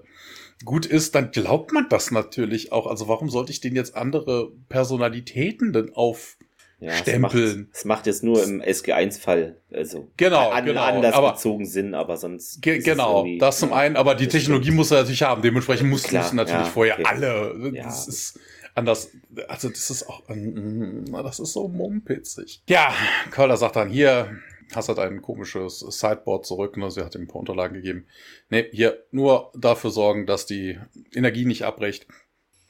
S2: gut ist, dann glaubt man das natürlich auch. Also warum sollte ich denn jetzt andere Personalitäten denn auf ja.
S1: Es macht, macht, jetzt nur im SG1-Fall, also
S2: genau, an, genau,
S1: anders aber, bezogen Sinn, aber sonst.
S2: Ge genau, das zum einen, aber die Technologie muss er natürlich haben. Dementsprechend mussten es natürlich ja, vorher okay. alle. Ja. Das ist anders. Also das ist auch, das ist so mumpitzig. Ja, Köller sagt dann hier, hast halt ein komisches Sideboard zurück, ne? sie hat ihm ein paar Unterlagen gegeben. Ne, hier nur dafür sorgen, dass die Energie nicht abbricht.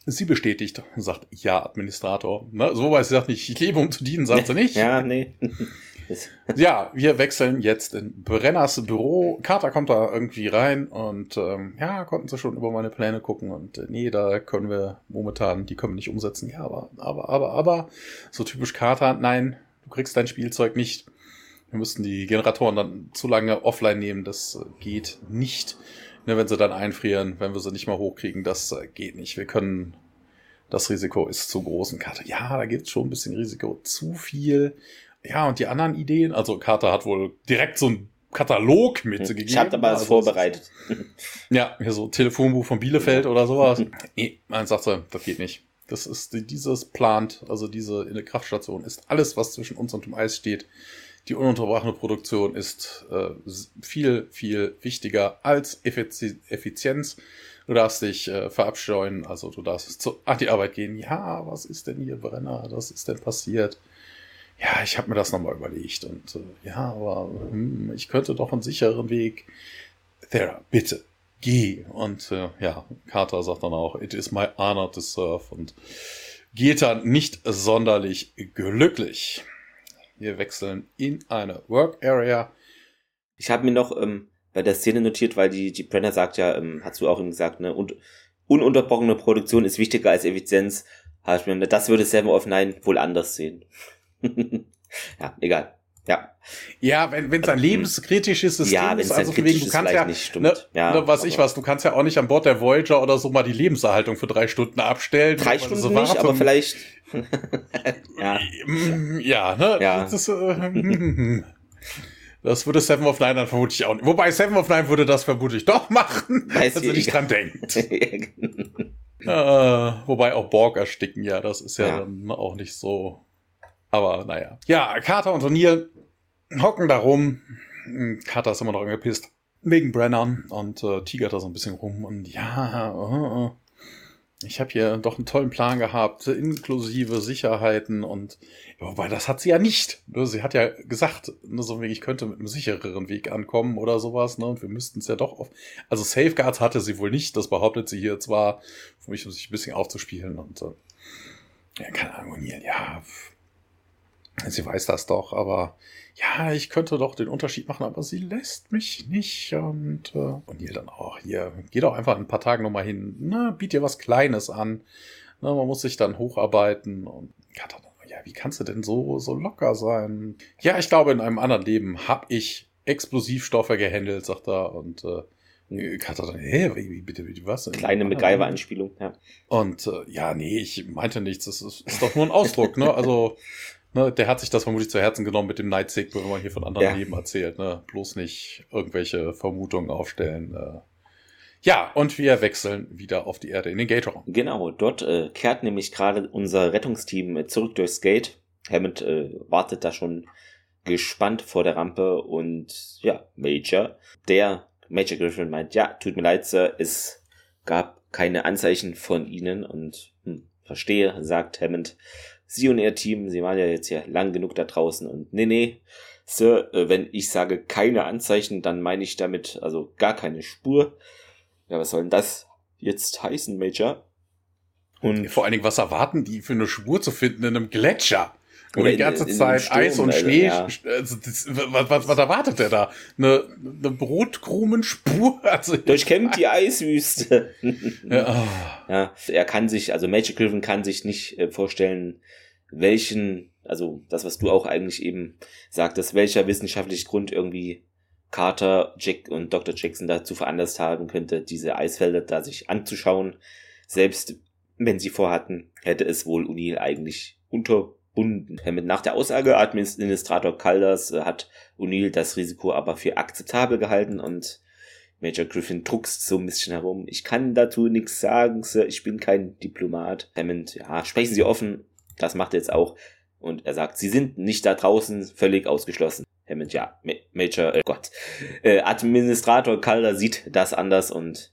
S2: Sie bestätigt und sagt, ja, Administrator. Ne? So weiß sie sagt nicht, ich lebe um zu dienen, sagt sie nicht.
S1: ja, nee.
S2: ja, wir wechseln jetzt in Brenners Büro. Carter kommt da irgendwie rein und ähm, ja, konnten sie schon über meine Pläne gucken und äh, nee, da können wir momentan, die können wir nicht umsetzen. Ja, aber, aber, aber, aber, so typisch Carter, nein, du kriegst dein Spielzeug nicht. Wir müssten die Generatoren dann zu lange offline nehmen, das äh, geht nicht. Ne, wenn sie dann einfrieren, wenn wir sie nicht mal hochkriegen, das äh, geht nicht. Wir können, das Risiko ist zu groß. Und Karte, ja, da gibt es schon ein bisschen Risiko. Zu viel. Ja, und die anderen Ideen, also Carter hat wohl direkt so ein Katalog mitgegeben.
S1: Ich habe aber
S2: also,
S1: vorbereitet.
S2: Ja, hier so Telefonbuch von Bielefeld oder sowas. Nee, man sagt so, das geht nicht. Das ist dieses plant, also diese in der Kraftstation ist alles, was zwischen uns und dem Eis steht. Die ununterbrochene Produktion ist äh, viel, viel wichtiger als Effizienz. Du darfst dich äh, verabscheuen, also du darfst zu, an die Arbeit gehen. Ja, was ist denn hier, Brenner? Was ist denn passiert? Ja, ich habe mir das nochmal überlegt und äh, ja, aber hm, ich könnte doch einen sicheren Weg. There, bitte, geh. Und äh, ja, Carter sagt dann auch, it is my honor to serve und geht dann nicht sonderlich glücklich. Wir wechseln in eine Work Area.
S1: Ich habe mir noch ähm, bei der Szene notiert, weil die, die Brenner sagt ja, ähm, hast du auch eben gesagt, ne, und ununterbrochene Produktion ist wichtiger als Effizienz. Das würde Seven of Nine wohl anders sehen. ja, egal. Ja.
S2: Ja, wenn es ein lebenskritisches System
S1: ja, ist, also
S2: von wegen, du kannst ja,
S1: nicht stimmt. Ne,
S2: ja, ne, was ich was, du kannst ja auch nicht an Bord der Voyager oder so mal die Lebenserhaltung für drei Stunden abstellen.
S1: Drei Stunden so nicht, aber vielleicht.
S2: ja. ja, ne? Ja. Das, ist, äh, das würde Seven of Nine dann vermutlich auch nicht. Wobei Seven of Nine würde das vermutlich doch machen, Weiß wenn sie nicht dran denkt. äh, wobei auch Borg ersticken, ja, das ist ja, ja. dann auch nicht so. Aber naja. Ja, Carter und O'Neill hocken da rum. Carter ist immer noch angepisst. Wegen Brennan und äh, tigert da so ein bisschen rum und ja, uh, uh. ich habe hier doch einen tollen Plan gehabt, inklusive Sicherheiten und wobei das hat sie ja nicht. Ne? Sie hat ja gesagt, ne, so ich könnte mit einem sichereren Weg ankommen oder sowas, ne? Und wir müssten es ja doch auf. Also Safeguards hatte sie wohl nicht, das behauptet sie hier zwar, für mich um sich ein bisschen aufzuspielen und äh, ja, keine Ahnung, ja, sie weiß das doch, aber ja, ich könnte doch den Unterschied machen, aber sie lässt mich nicht. Und, äh, und ihr dann auch, hier, geh doch einfach in ein paar Tagen nochmal hin, na, biet dir was Kleines an. Na, man muss sich dann hocharbeiten und Katha ja, wie kannst du denn so, so locker sein? Ja, ich glaube, in einem anderen Leben habe ich Explosivstoffe gehandelt, sagt er, und äh, Katha dann, hä, wie, bitte, wie, was?
S1: Kleine MacGyver-Anspielung, ja.
S2: Und äh, ja, nee, ich meinte nichts, das ist, ist doch nur ein Ausdruck, ne? Also Ne, der hat sich das vermutlich zu Herzen genommen mit dem Night Signal, wenn man hier von anderen ja. Leben erzählt. Ne? Bloß nicht irgendwelche Vermutungen aufstellen. Äh. Ja, und wir wechseln wieder auf die Erde in den Gate-Raum.
S1: Genau, dort äh, kehrt nämlich gerade unser Rettungsteam äh, zurück durchs Gate. Hammond äh, wartet da schon gespannt vor der Rampe und ja, Major, der Major Griffin meint, ja, tut mir leid, Sir, es gab keine Anzeichen von Ihnen und hm, verstehe, sagt Hammond sie und ihr Team, sie waren ja jetzt hier lang genug da draußen und nee, nee, Sir, äh, wenn ich sage keine Anzeichen, dann meine ich damit also gar keine Spur. Ja, was soll denn das jetzt heißen, Major?
S2: Und vor allen Dingen, was erwarten die für eine Spur zu finden in einem Gletscher? Wo die ganze in, in Zeit Sturm, Eis und Schnee. Also, ja. also das, was, was, was erwartet der da? Eine, eine Brotkrumenspur?
S1: Also, Durchkämmt die Eiswüste. ja. Oh. ja, er kann sich, also Magic Griffin kann sich nicht äh, vorstellen, welchen, also das, was du auch eigentlich eben sagtest, welcher wissenschaftliche Grund irgendwie Carter, Jack und Dr. Jackson dazu veranlasst haben könnte, diese Eisfelder da sich anzuschauen. Selbst wenn sie vorhatten, hätte es wohl O'Neill eigentlich unterbunden. Nach der Aussage Administrator Caldas äh, hat O'Neill das Risiko aber für akzeptabel gehalten und Major Griffin druckst so ein bisschen herum. Ich kann dazu nichts sagen, Sir. Ich bin kein Diplomat. Hammond, ja, sprechen Sie offen. Das macht er jetzt auch. Und er sagt, Sie sind nicht da draußen völlig ausgeschlossen. Hammond, ja, Major, äh, Gott, äh, Administrator Calder sieht das anders und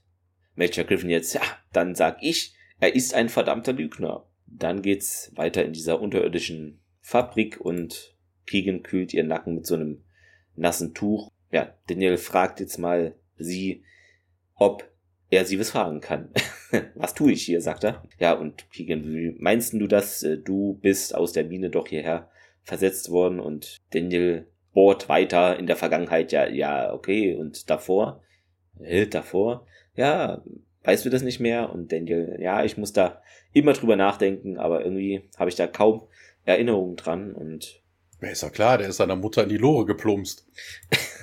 S1: Major Griffin jetzt, ja, dann sag ich, er ist ein verdammter Lügner. Dann geht's weiter in dieser unterirdischen Fabrik und Keegan kühlt ihren Nacken mit so einem nassen Tuch. Ja, Daniel fragt jetzt mal sie, ob er sie was fragen kann. was tue ich hier, sagt er. Ja, und Keegan, wie meinst du das? Äh, du bist aus der Mine doch hierher versetzt worden und Daniel bohrt weiter in der Vergangenheit. Ja, ja, okay, und davor? Äh, davor? Ja, weißt du das nicht mehr? Und Daniel, ja, ich muss da immer drüber nachdenken, aber irgendwie habe ich da kaum Erinnerungen dran und.
S2: Ja, ist ja klar, der ist seiner Mutter in die Lore geplumpst.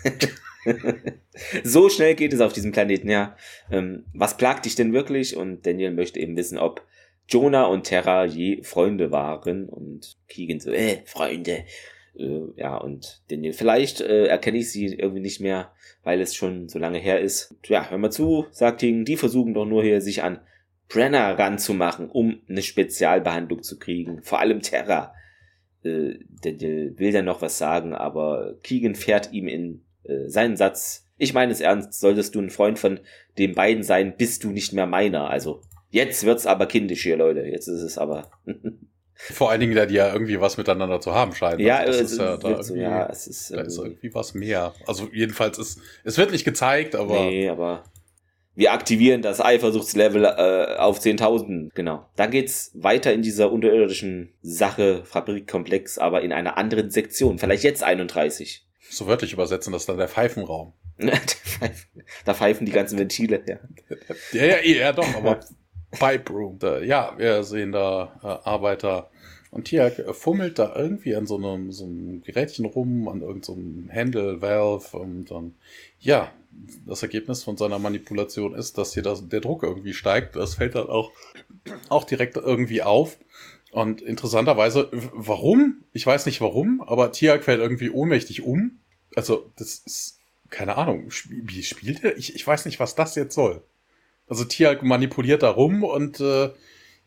S1: so schnell geht es auf diesem Planeten, ja. Ähm, was plagt dich denn wirklich? Und Daniel möchte eben wissen, ob Jonah und Terra je Freunde waren. Und Keegan so, äh, Freunde. Äh, ja, und Daniel, vielleicht äh, erkenne ich sie irgendwie nicht mehr, weil es schon so lange her ist. Ja, hör mal zu, sagt Keegan, die versuchen doch nur hier sich an Brenner ranzumachen, um eine Spezialbehandlung zu kriegen. Vor allem Terra. Äh, der, der will dann noch was sagen, aber Keegan fährt ihm in äh, seinen Satz. Ich meine es ernst, solltest du ein Freund von den beiden sein, bist du nicht mehr meiner. Also, jetzt wird's aber kindisch hier, Leute. Jetzt ist es aber.
S2: Vor allen Dingen, da die ja irgendwie was miteinander zu haben scheinen.
S1: Ja,
S2: also
S1: das ist ja, da so, ja, es ist,
S2: da ist irgendwie was mehr. Also jedenfalls ist, es wird nicht gezeigt, aber.
S1: Nee, aber wir aktivieren das Eifersuchtslevel äh, auf 10.000. Genau. Dann geht's weiter in dieser unterirdischen Sache, Fabrikkomplex, aber in einer anderen Sektion. Vielleicht jetzt 31.
S2: So wörtlich übersetzen, das ist dann der Pfeifenraum.
S1: da pfeifen die ganzen Ventile, ja.
S2: Ja, ja, ja, doch, aber Pipe Room. Ja, wir sehen da äh, Arbeiter und Tiak fummelt da irgendwie an so einem, so einem Gerätchen rum, an irgendeinem so Handle, Valve und dann, ja, das Ergebnis von seiner Manipulation ist, dass hier das, der Druck irgendwie steigt. Das fällt dann auch, auch direkt irgendwie auf. Und interessanterweise, warum? Ich weiß nicht warum, aber Tiak fällt irgendwie ohnmächtig um. Also, das ist, keine Ahnung, wie spielt er? Ich, ich weiß nicht, was das jetzt soll. Also Tiak manipuliert da rum und äh,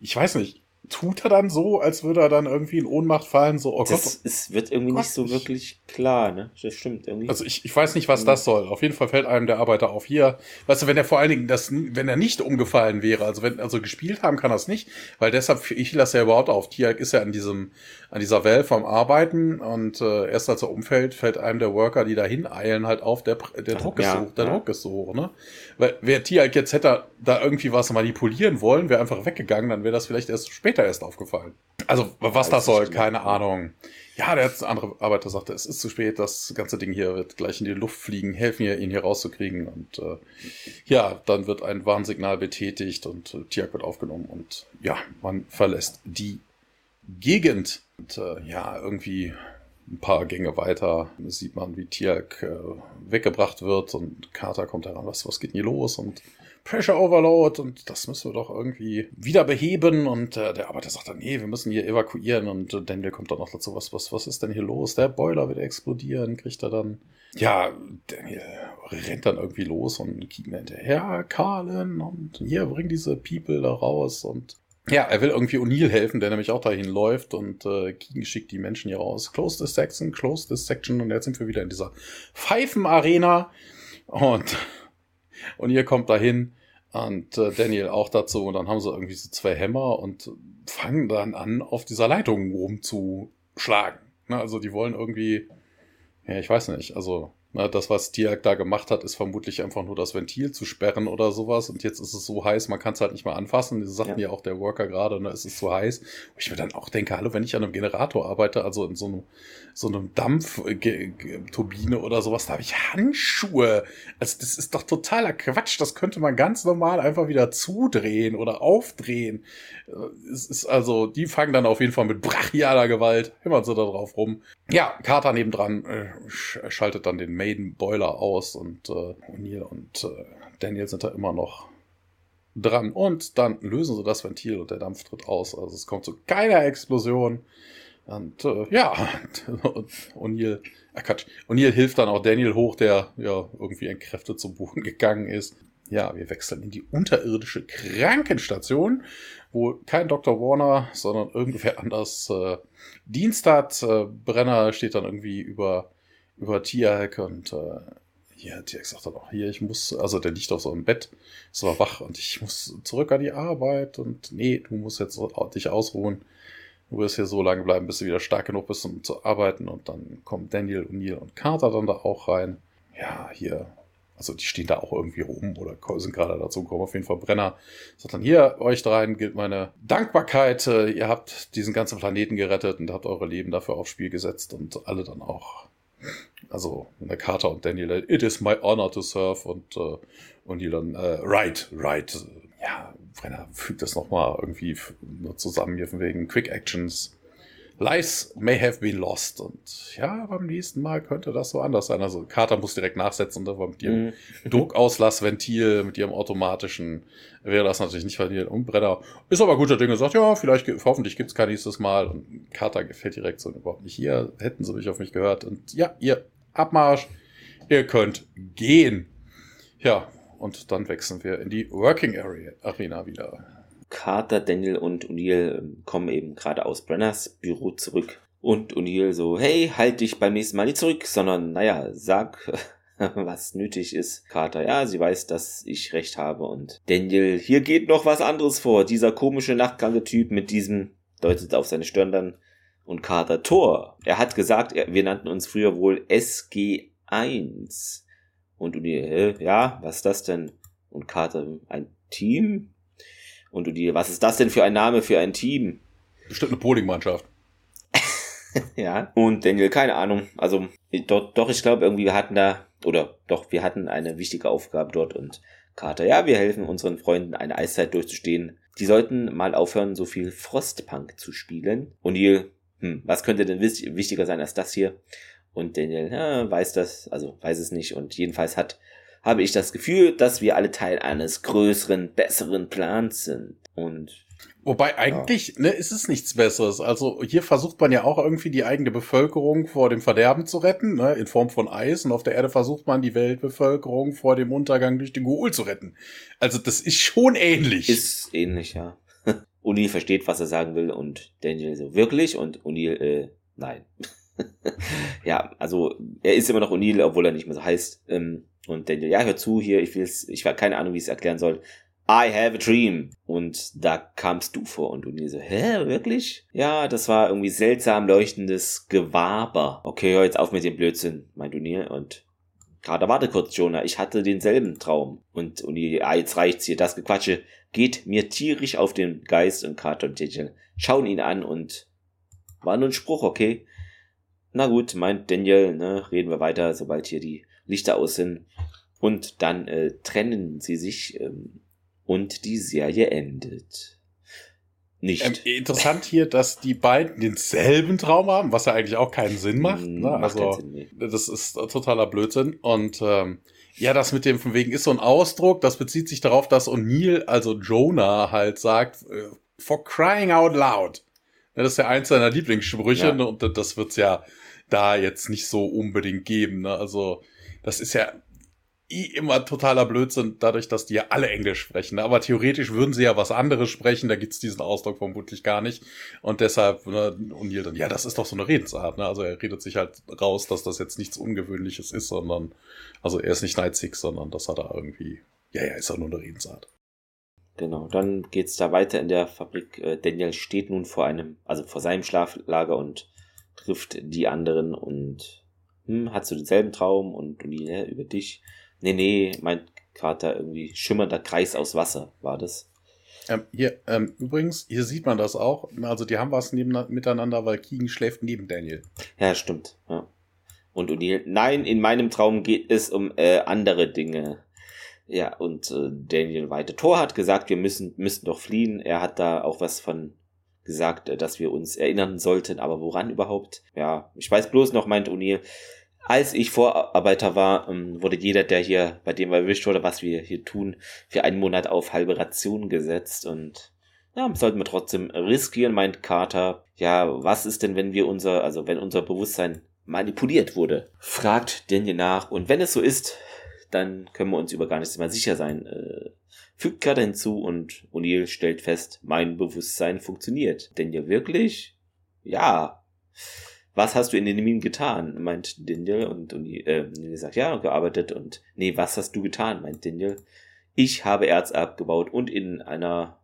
S2: ich weiß nicht, tut er dann so, als würde er dann irgendwie in Ohnmacht fallen, so, oh
S1: das Gott. Es wird irgendwie Gott, nicht so wirklich klar, ne? Das stimmt irgendwie.
S2: Also ich, ich weiß nicht, was das soll. Auf jeden Fall fällt einem der Arbeiter auf hier. Weißt du, wenn er vor allen Dingen das, wenn er nicht umgefallen wäre, also wenn, also gespielt haben kann er es nicht, weil deshalb, ich lasse ja überhaupt auf. Tiak ist ja an diesem, an dieser Welle vom Arbeiten und äh, erst als er umfällt, fällt einem der Worker, die dahin eilen, halt auf, der, der Druck ja, ist so, der ja. Druck ist so hoch, ne? Weil wer Tiak jetzt hätte da irgendwie was manipulieren wollen, wäre einfach weggegangen, dann wäre das vielleicht erst später erst aufgefallen. Also, was das soll, keine Ahnung. Ja, der andere Arbeiter sagte, es ist zu spät, das ganze Ding hier wird gleich in die Luft fliegen, helfen mir, ihn hier rauszukriegen. Und äh, ja, dann wird ein Warnsignal betätigt und äh, Tiak wird aufgenommen und ja, man verlässt die Gegend. Und äh, ja, irgendwie ein paar Gänge weiter sieht man, wie Tiak äh, weggebracht wird und Carter kommt heran, was, was geht denn hier los? Und Pressure Overload und das müssen wir doch irgendwie wieder beheben. Und äh, der Arbeiter sagt dann, nee, wir müssen hier evakuieren. Und äh, Daniel kommt dann noch dazu, was, was, was ist denn hier los? Der Boiler wird explodieren, kriegt er dann. Ja, Daniel rennt dann irgendwie los und Keegan hinterher, Carlin und hier, bring diese People da raus und ja, er will irgendwie O'Neill helfen, der nämlich auch dahin läuft und äh, Keegan schickt die Menschen hier raus. Close this section, close this section und jetzt sind wir wieder in dieser Pfeifen-Arena und und ihr kommt dahin und äh, Daniel auch dazu und dann haben sie irgendwie so zwei Hämmer und fangen dann an, auf dieser Leitung rumzuschlagen. Ne, also die wollen irgendwie, ja, ich weiß nicht, also na, das, was Tiag da gemacht hat, ist vermutlich einfach nur das Ventil zu sperren oder sowas. Und jetzt ist es so heiß, man kann es halt nicht mehr anfassen. Das sagten ja. ja auch der Worker gerade, ne, es ist zu heiß. Wo ich mir dann auch denke, hallo, wenn ich an einem Generator arbeite, also in so einem, so einem Dampfturbine oder sowas, da habe ich Handschuhe. Also das ist doch totaler Quatsch. Das könnte man ganz normal einfach wieder zudrehen oder aufdrehen. Es ist also, die fangen dann auf jeden Fall mit brachialer Gewalt, hämmern sie da drauf rum. Ja, Carter nebendran äh, schaltet dann den Mail Maiden Boiler aus und äh, O'Neill und äh, Daniel sind da immer noch dran. Und dann lösen sie das Ventil und der Dampf tritt aus. Also es kommt zu keiner Explosion. Und äh, ja, O'Neill, äh, O'Neill hilft dann auch Daniel hoch, der ja irgendwie in Kräfte zum Boden gegangen ist. Ja, wir wechseln in die unterirdische Krankenstation, wo kein Dr. Warner, sondern irgendwer anders äh, Dienst hat. Äh, Brenner steht dann irgendwie über über Tiag und äh, ja, Tiag sagt dann auch, hier, ich muss, also der liegt auf so einem Bett, ist aber wach und ich muss zurück an die Arbeit und nee, du musst jetzt dich ausruhen. Du wirst hier so lange bleiben, bis du wieder stark genug bist, um zu arbeiten. Und dann kommen Daniel, O'Neill und Carter dann da auch rein. Ja, hier, also die stehen da auch irgendwie rum oder sind gerade dazu gekommen. Auf jeden Fall Brenner sagt dann, hier, euch dreien gilt meine Dankbarkeit. Ihr habt diesen ganzen Planeten gerettet und habt eure Leben dafür aufs Spiel gesetzt und alle dann auch also Carter und Daniel, it is my honor to serve und, äh, und die dann, äh, right, right. Ja, Brenner fügt das nochmal irgendwie zusammen hier von wegen Quick Actions. Lives may have been lost. Und ja, beim nächsten Mal könnte das so anders sein. Also Carter muss direkt nachsetzen, ne, mit ihrem mhm. Druckauslassventil, mit ihrem automatischen, wäre das natürlich nicht dir Brenner Ist aber guter Dinge, sagt, ja, vielleicht, hoffentlich gibt's kein nächstes Mal. Und Carter gefällt direkt so überhaupt nicht. Hier hätten sie mich auf mich gehört. Und ja, ihr Abmarsch, ihr könnt gehen. Ja, und dann wechseln wir in die Working Area Arena wieder.
S1: Carter, Daniel und O'Neill ähm, kommen eben gerade aus Brenners Büro zurück. Und O'Neill so, hey, halt dich beim nächsten Mal nicht zurück, sondern, naja, sag, was nötig ist. Carter, ja, sie weiß, dass ich recht habe. Und Daniel, hier geht noch was anderes vor. Dieser komische, nachtkranke Typ mit diesem, deutet auf seine Stirn dann, und Carter Thor. Er hat gesagt, wir nannten uns früher wohl SG1. Und O'Neill, ja, was ist das denn? Und Carter, ein Team? Und O'Neill, was ist das denn für ein Name für ein Team?
S2: Bestimmt eine Polingmannschaft.
S1: ja. Und Daniel, keine Ahnung. Also, doch, doch ich glaube irgendwie, wir hatten da, oder doch, wir hatten eine wichtige Aufgabe dort und Carter, ja, wir helfen unseren Freunden, eine Eiszeit durchzustehen. Die sollten mal aufhören, so viel Frostpunk zu spielen. O'Neill, hm, was könnte denn wichtiger sein als das hier? Und Daniel ja, weiß das, also weiß es nicht. Und jedenfalls hat, habe ich das Gefühl, dass wir alle Teil eines größeren, besseren Plans sind. Und
S2: Wobei eigentlich ja. ne, ist es nichts Besseres. Also hier versucht man ja auch irgendwie die eigene Bevölkerung vor dem Verderben zu retten, ne, in Form von Eis. Und auf der Erde versucht man die Weltbevölkerung vor dem Untergang durch den Goul zu retten. Also das ist schon ähnlich.
S1: Ist ähnlich, ja. Uni versteht, was er sagen will und Daniel so wirklich und Uni äh, nein. ja, also er ist immer noch O'Neill, obwohl er nicht mehr so heißt. Ähm, und Daniel, ja, hör zu hier, ich will's, ich habe keine Ahnung, wie ich es erklären soll. I have a dream. Und da kamst du vor und O'Neill so, hä, wirklich? Ja, das war irgendwie seltsam leuchtendes Gewaber. Okay, hör jetzt auf mit dem Blödsinn, meint O'Neill und gerade warte kurz, Jonah, ich hatte denselben Traum. Und O'Neill, ah, jetzt reicht's hier, das Gequatsche geht mir tierisch auf den Geist und Carter und Daniel schauen ihn an und war nur ein Spruch, okay? Na gut, meint Daniel, ne, reden wir weiter, sobald hier die Lichter aus sind. Und dann äh, trennen sie sich ähm, und die Serie endet. Nicht.
S2: Ähm, interessant hier, dass die beiden denselben Traum haben, was ja eigentlich auch keinen Sinn macht. Hm, ne? macht also, Sinn, nee. das ist totaler Blödsinn. Und ähm, ja, das mit dem von wegen ist so ein Ausdruck, das bezieht sich darauf, dass O'Neill, also Jonah, halt sagt, äh, for crying out loud. Das ist ja eins seiner Lieblingssprüche ja. Ne? und das wird's ja da jetzt nicht so unbedingt geben. Ne? Also das ist ja eh immer totaler Blödsinn, dadurch, dass die ja alle Englisch sprechen. Ne? Aber theoretisch würden sie ja was anderes sprechen, da gibt's diesen Ausdruck vermutlich gar nicht. Und deshalb, ne, O'Neill dann, ja, das ist doch so eine Redensart. Ne? Also er redet sich halt raus, dass das jetzt nichts Ungewöhnliches ist, sondern, also er ist nicht Six, sondern das hat er irgendwie, ja, ja, ist auch nur eine Redensart.
S1: Genau, dann geht's da weiter in der Fabrik. Äh, Daniel steht nun vor einem, also vor seinem Schlaflager und trifft die anderen und hm, hast du denselben Traum und, und die, über dich. Nee, nee, meint Carter irgendwie schimmernder Kreis aus Wasser war das.
S2: Ähm, hier, ähm, übrigens, hier sieht man das auch. Also die haben was neben, miteinander, weil Keegan schläft neben Daniel.
S1: Ja, stimmt. Ja. Und O'Neill, nein, in meinem Traum geht es um äh, andere Dinge. Ja, und äh, Daniel Weite Thor hat gesagt, wir müssen, müssen doch fliehen. Er hat da auch was von gesagt, äh, dass wir uns erinnern sollten, aber woran überhaupt? Ja, ich weiß bloß noch, meint O'Neill, als ich Vorarbeiter war, ähm, wurde jeder, der hier, bei dem erwischt wurde, was wir hier tun, für einen Monat auf halbe Ration gesetzt und ja, sollten wir trotzdem riskieren, meint Carter. Ja, was ist denn, wenn wir unser, also wenn unser Bewusstsein manipuliert wurde? Fragt Daniel nach und wenn es so ist, dann können wir uns über gar nichts mehr sicher sein. Äh, fügt Carter hinzu und O'Neill stellt fest, mein Bewusstsein funktioniert. Ja wirklich? Ja. Was hast du in den Minen getan? meint Daniel und, und äh, sagt, ja, gearbeitet und nee, was hast du getan? meint Daniel. Ich habe Erz abgebaut und in einer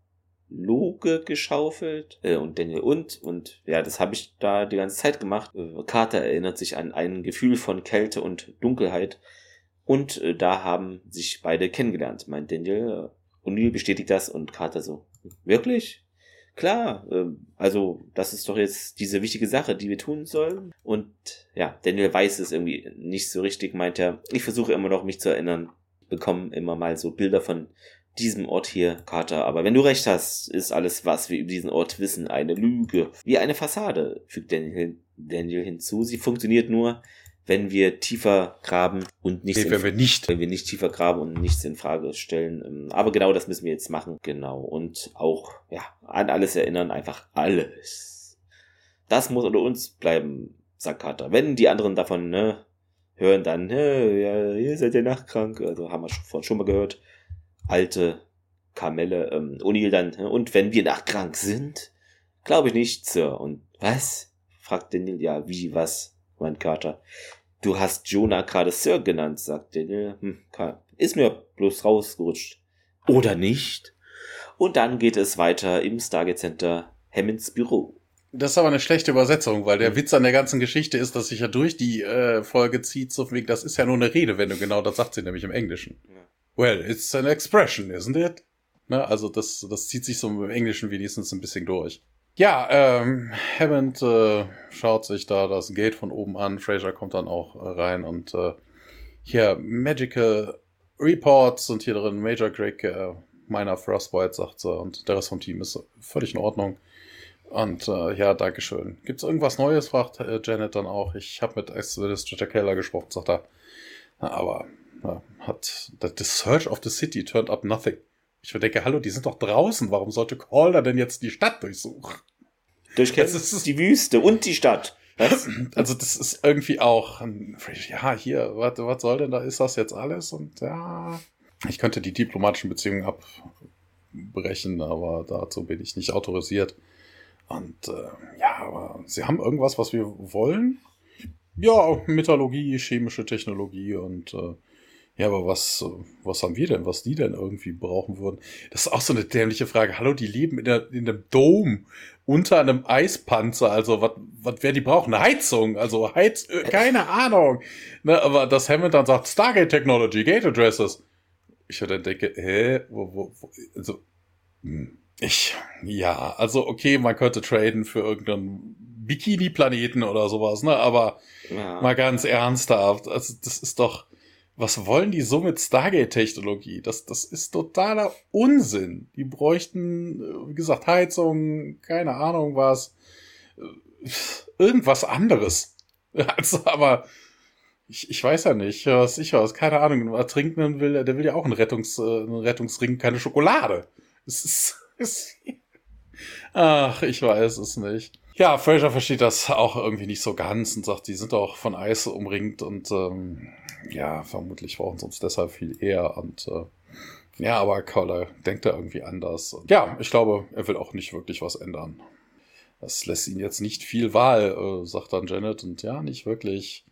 S1: Loge geschaufelt äh, und Daniel und und ja, das habe ich da die ganze Zeit gemacht. Äh, Carter erinnert sich an ein Gefühl von Kälte und Dunkelheit und äh, da haben sich beide kennengelernt, meint Daniel. O'Neill bestätigt das und Carter so. Wirklich? Klar, äh, also das ist doch jetzt diese wichtige Sache, die wir tun sollen. Und ja, Daniel weiß es irgendwie nicht so richtig, meint er. Ich versuche immer noch, mich zu erinnern. Bekomme immer mal so Bilder von diesem Ort hier, Carter. Aber wenn du recht hast, ist alles, was wir über diesen Ort wissen, eine Lüge. Wie eine Fassade, fügt Daniel, Daniel hinzu. Sie funktioniert nur, wenn wir tiefer graben und nichts
S2: nee, wenn wir nicht
S1: wenn wir nicht tiefer graben und nichts in Frage stellen. Ähm, aber genau das müssen wir jetzt machen. Genau. Und auch, ja, an alles erinnern, einfach alles. Das muss unter uns bleiben, sagt Carter. Wenn die anderen davon, ne, hören, dann, ja, ihr seid ja nachkrank. Also haben wir schon, schon mal gehört. Alte Kamelle, ähm, O'Neill dann, und wenn wir nachkrank sind? Glaube ich nicht, Sir. Und was? fragt Daniel, ja, wie, was? Meint Carter. Du hast Jonah gerade Sir genannt, sagt Daniel. Hm, ist mir bloß rausgerutscht. Oder nicht? Und dann geht es weiter im Stargate Center Hammonds Büro.
S2: Das ist aber eine schlechte Übersetzung, weil der. Witz an der ganzen Geschichte ist, dass sich ja durch die äh, Folge zieht, so wegen, das ist ja nur eine Redewendung, genau, das sagt sie nämlich im Englischen. Ja. Well, it's an expression, isn't it? Ne, also das, das zieht sich so im Englischen wenigstens ein bisschen durch. Ja, ähm, Hammond äh, schaut sich da das Gate von oben an. Fraser kommt dann auch äh, rein und äh, hier Magical Reports sind hier drin. Major Greg, äh, meiner Frostbite, sagt sie, und der Rest vom Team ist völlig in Ordnung. Und äh, ja, Dankeschön. Gibt's irgendwas Neues? fragt äh, Janet dann auch. Ich habe mit Administrator Keller gesprochen, sagt er. Aber na, hat the Search of the City turned up nothing. Ich denke, hallo, die sind doch draußen. Warum sollte Calder denn jetzt die Stadt durchsuchen?
S1: Durchkämpfen ist die Wüste und die Stadt.
S2: Was? Also das ist irgendwie auch, ja, hier, was, was soll denn da, ist das jetzt alles? Und ja, ich könnte die diplomatischen Beziehungen abbrechen, aber dazu bin ich nicht autorisiert. Und äh, ja, aber sie haben irgendwas, was wir wollen. Ja, Metallurgie, chemische Technologie und äh, ja, aber was, was haben wir denn, was die denn irgendwie brauchen würden? Das ist auch so eine dämliche Frage. Hallo, die leben in, der, in einem Dom unter einem Eispanzer. Also, was, was wer die brauchen? Eine Heizung. Also, Heiz, äh, keine Ahnung. Ne, aber dass Hammond dann sagt, Stargate Technology, Gate Addresses. Ich dann denke, hä, wo, wo, wo, also, hm, ich, ja, also, okay, man könnte traden für irgendeinen Bikini-Planeten oder sowas, ne, aber ja. mal ganz ernsthaft, also, das ist doch, was wollen die so mit Stargate-Technologie? Das, das ist totaler Unsinn. Die bräuchten, äh, wie gesagt, Heizung, keine Ahnung was, äh, irgendwas anderes. Also, aber ich, ich weiß ja nicht, was ich weiß, keine Ahnung. Ein Ertrinkenden will, der will ja auch einen, Rettungs, äh, einen Rettungsring, keine Schokolade. Es ist, es, ach, ich weiß es nicht. Ja, Fraser versteht das auch irgendwie nicht so ganz und sagt, die sind auch von Eis umringt und ähm, ja, vermutlich brauchen sie uns deshalb viel eher. Und äh, ja, aber Collar denkt da irgendwie anders. Und, ja, ich glaube, er will auch nicht wirklich was ändern. Das lässt ihn jetzt nicht viel Wahl, äh, sagt dann Janet. Und ja, nicht wirklich.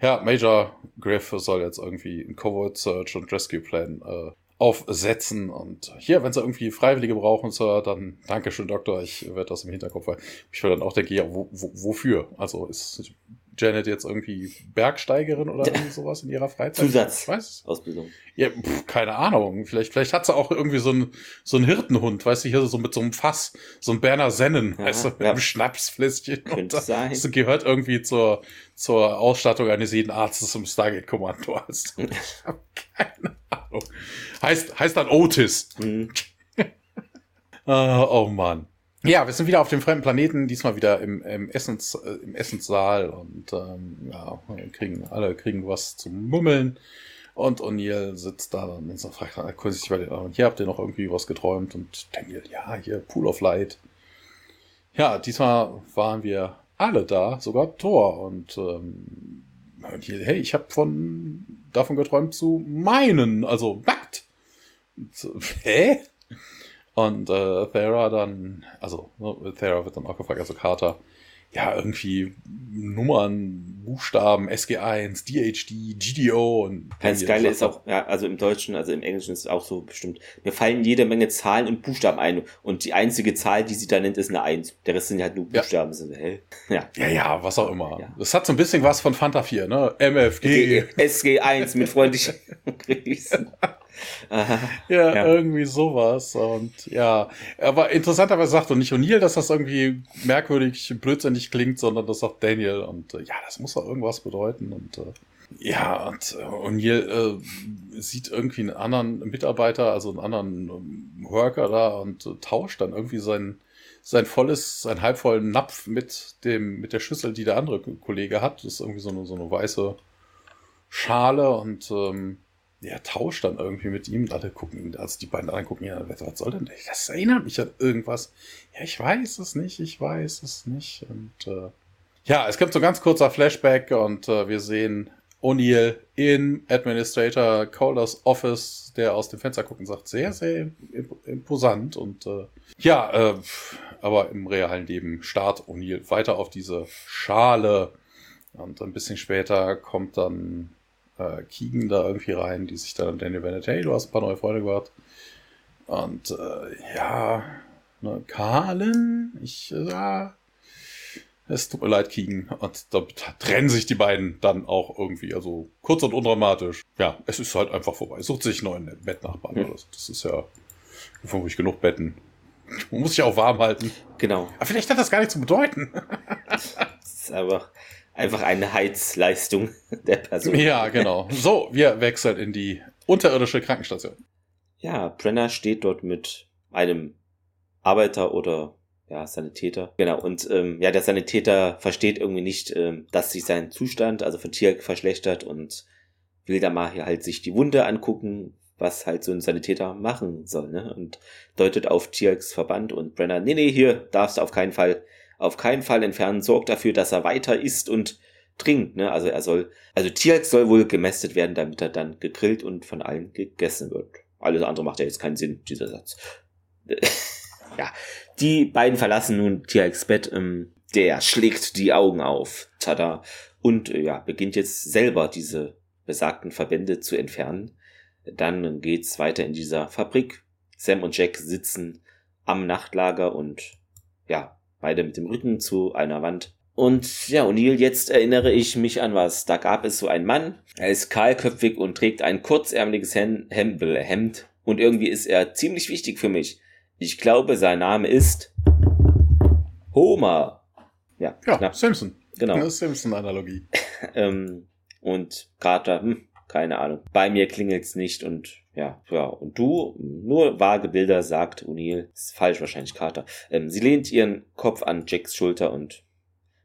S2: Ja, Major Griff soll jetzt irgendwie einen Covert Search und Rescue Plan äh, aufsetzen. Und hier, wenn sie irgendwie Freiwillige brauchen, Sir, dann Dankeschön, Doktor. Ich werde das im Hinterkopf, weil ich will dann auch denken, ja, wo, wo, wofür? Also ist Janet jetzt irgendwie Bergsteigerin oder irgendwie sowas in ihrer Freizeit?
S1: Zusatzausbildung.
S2: Ja, pf, keine Ahnung. Vielleicht, vielleicht hat sie auch irgendwie so einen so einen Hirtenhund, weißt du, hier so mit so einem Fass, so ein Berner Sennen, ja, weißt du, mit ja. einem Schnapsfläschchen.
S1: Könnte das, sein.
S2: Das gehört irgendwie zur, zur Ausstattung eines jeden Arztes im Stargate-Kommando. Also, ich habe keine Ahnung. Heißt, heißt dann Otis. Mhm. uh, oh Mann. Ja, wir sind wieder auf dem fremden Planeten, diesmal wieder im, im, Essens, äh, im Essenssaal und ähm, ja, kriegen, alle kriegen was zum Mummeln. Und O'Neill sitzt da und fragt kurz sich bei den und hier habt ihr noch irgendwie was geträumt und Daniel, ja, hier Pool of Light. Ja, diesmal waren wir alle da, sogar Thor und ähm, hey, ich habe von davon geträumt zu meinen, also nackt. Hä? Und äh, Thera dann, also ne, Thera wird dann auch gefragt, also Carter, ja, irgendwie Nummern, Buchstaben, SG1, DHD, GDO und.
S1: Das Geile ist auch, ja, also im Deutschen, also im Englischen ist es auch so bestimmt. Mir fallen jede Menge Zahlen und Buchstaben ein und die einzige Zahl, die sie da nennt, ist eine 1. Der Rest sind halt nur Buchstaben. Ja, hä?
S2: ja. ja, ja, was auch immer. Ja. Das hat so ein bisschen was von Fanta 4, ne? MFG.
S1: SG1 mit freundlichen Grüßen.
S2: Ja, ja, irgendwie sowas. Und ja, aber interessanterweise sagt und nicht O'Neill, dass das irgendwie merkwürdig, blödsinnig klingt, sondern das sagt Daniel. Und äh, ja, das muss doch irgendwas bedeuten. Und äh, ja, und äh, O'Neill äh, sieht irgendwie einen anderen Mitarbeiter, also einen anderen ähm, Worker da und äh, tauscht dann irgendwie sein sein volles, sein halbvollen Napf mit dem, mit der Schüssel, die der andere Kollege hat. Das ist irgendwie so eine, so eine weiße Schale und ähm, der tauscht dann irgendwie mit ihm und alle gucken ihn, also die beiden anderen gucken ihn was soll denn das? Das erinnert mich an irgendwas. Ja, ich weiß es nicht, ich weiß es nicht. Und äh, ja, es gibt so ein ganz kurzer Flashback und äh, wir sehen O'Neill in Administrator Colders Office, der aus dem Fenster guckt und sagt, sehr, sehr imposant und äh, ja, äh, aber im realen Leben starrt O'Neill weiter auf diese Schale und ein bisschen später kommt dann äh, Keegan da irgendwie rein, die sich dann Daniel Bennett, hey, du hast ein paar neue Freunde gehabt. Und äh, ja, ne, Carlen, ich, äh, ja, es tut mir leid, Keegan. Und da trennen sich die beiden dann auch irgendwie. Also kurz und undramatisch. Ja, es ist halt einfach vorbei. Sucht sich einen neuen Bettnachbarn. Mhm. Das, das ist ja vermutlich genug Betten. Man muss sich auch warm halten.
S1: Genau.
S2: Aber vielleicht hat das gar nicht zu bedeuten.
S1: das ist einfach, einfach eine Heizleistung der Person.
S2: Ja, genau. So, wir wechseln in die unterirdische Krankenstation.
S1: Ja, Brenner steht dort mit einem Arbeiter oder ja, Sanitäter. Genau, und ähm, ja, der Sanitäter versteht irgendwie nicht, ähm, dass sich sein Zustand, also von Tier verschlechtert und will da mal hier halt sich die Wunde angucken, was halt so ein Sanitäter machen soll, ne? Und deutet auf Tierks Verband und Brenner, nee, nee, hier darfst du auf keinen Fall, auf keinen Fall entfernen, sorgt dafür, dass er weiter isst und trinkt, ne? Also er soll, also Tierks soll wohl gemästet werden, damit er dann gegrillt und von allen gegessen wird. Alles andere macht ja jetzt keinen Sinn, dieser Satz. ja, die beiden verlassen nun Tiax Bett. Ähm, der schlägt die Augen auf. Tada. Und äh, ja, beginnt jetzt selber diese besagten Verbände zu entfernen. Dann geht's weiter in dieser Fabrik. Sam und Jack sitzen am Nachtlager und ja, beide mit dem Rücken zu einer Wand. Und ja, O'Neill, jetzt erinnere ich mich an was. Da gab es so einen Mann, er ist kahlköpfig und trägt ein kurzärmeliges Hemd und irgendwie ist er ziemlich wichtig für mich. Ich glaube, sein Name ist Homer.
S2: Ja, ja knapp. Simpson.
S1: Genau.
S2: Eine Simpson-Analogie.
S1: ähm, und Carter, hm, keine Ahnung. Bei mir klingelt's nicht und ja, ja. Und du, nur vage Bilder, sagt O'Neill. Ist falsch wahrscheinlich, Carter. Ähm, sie lehnt ihren Kopf an Jacks Schulter und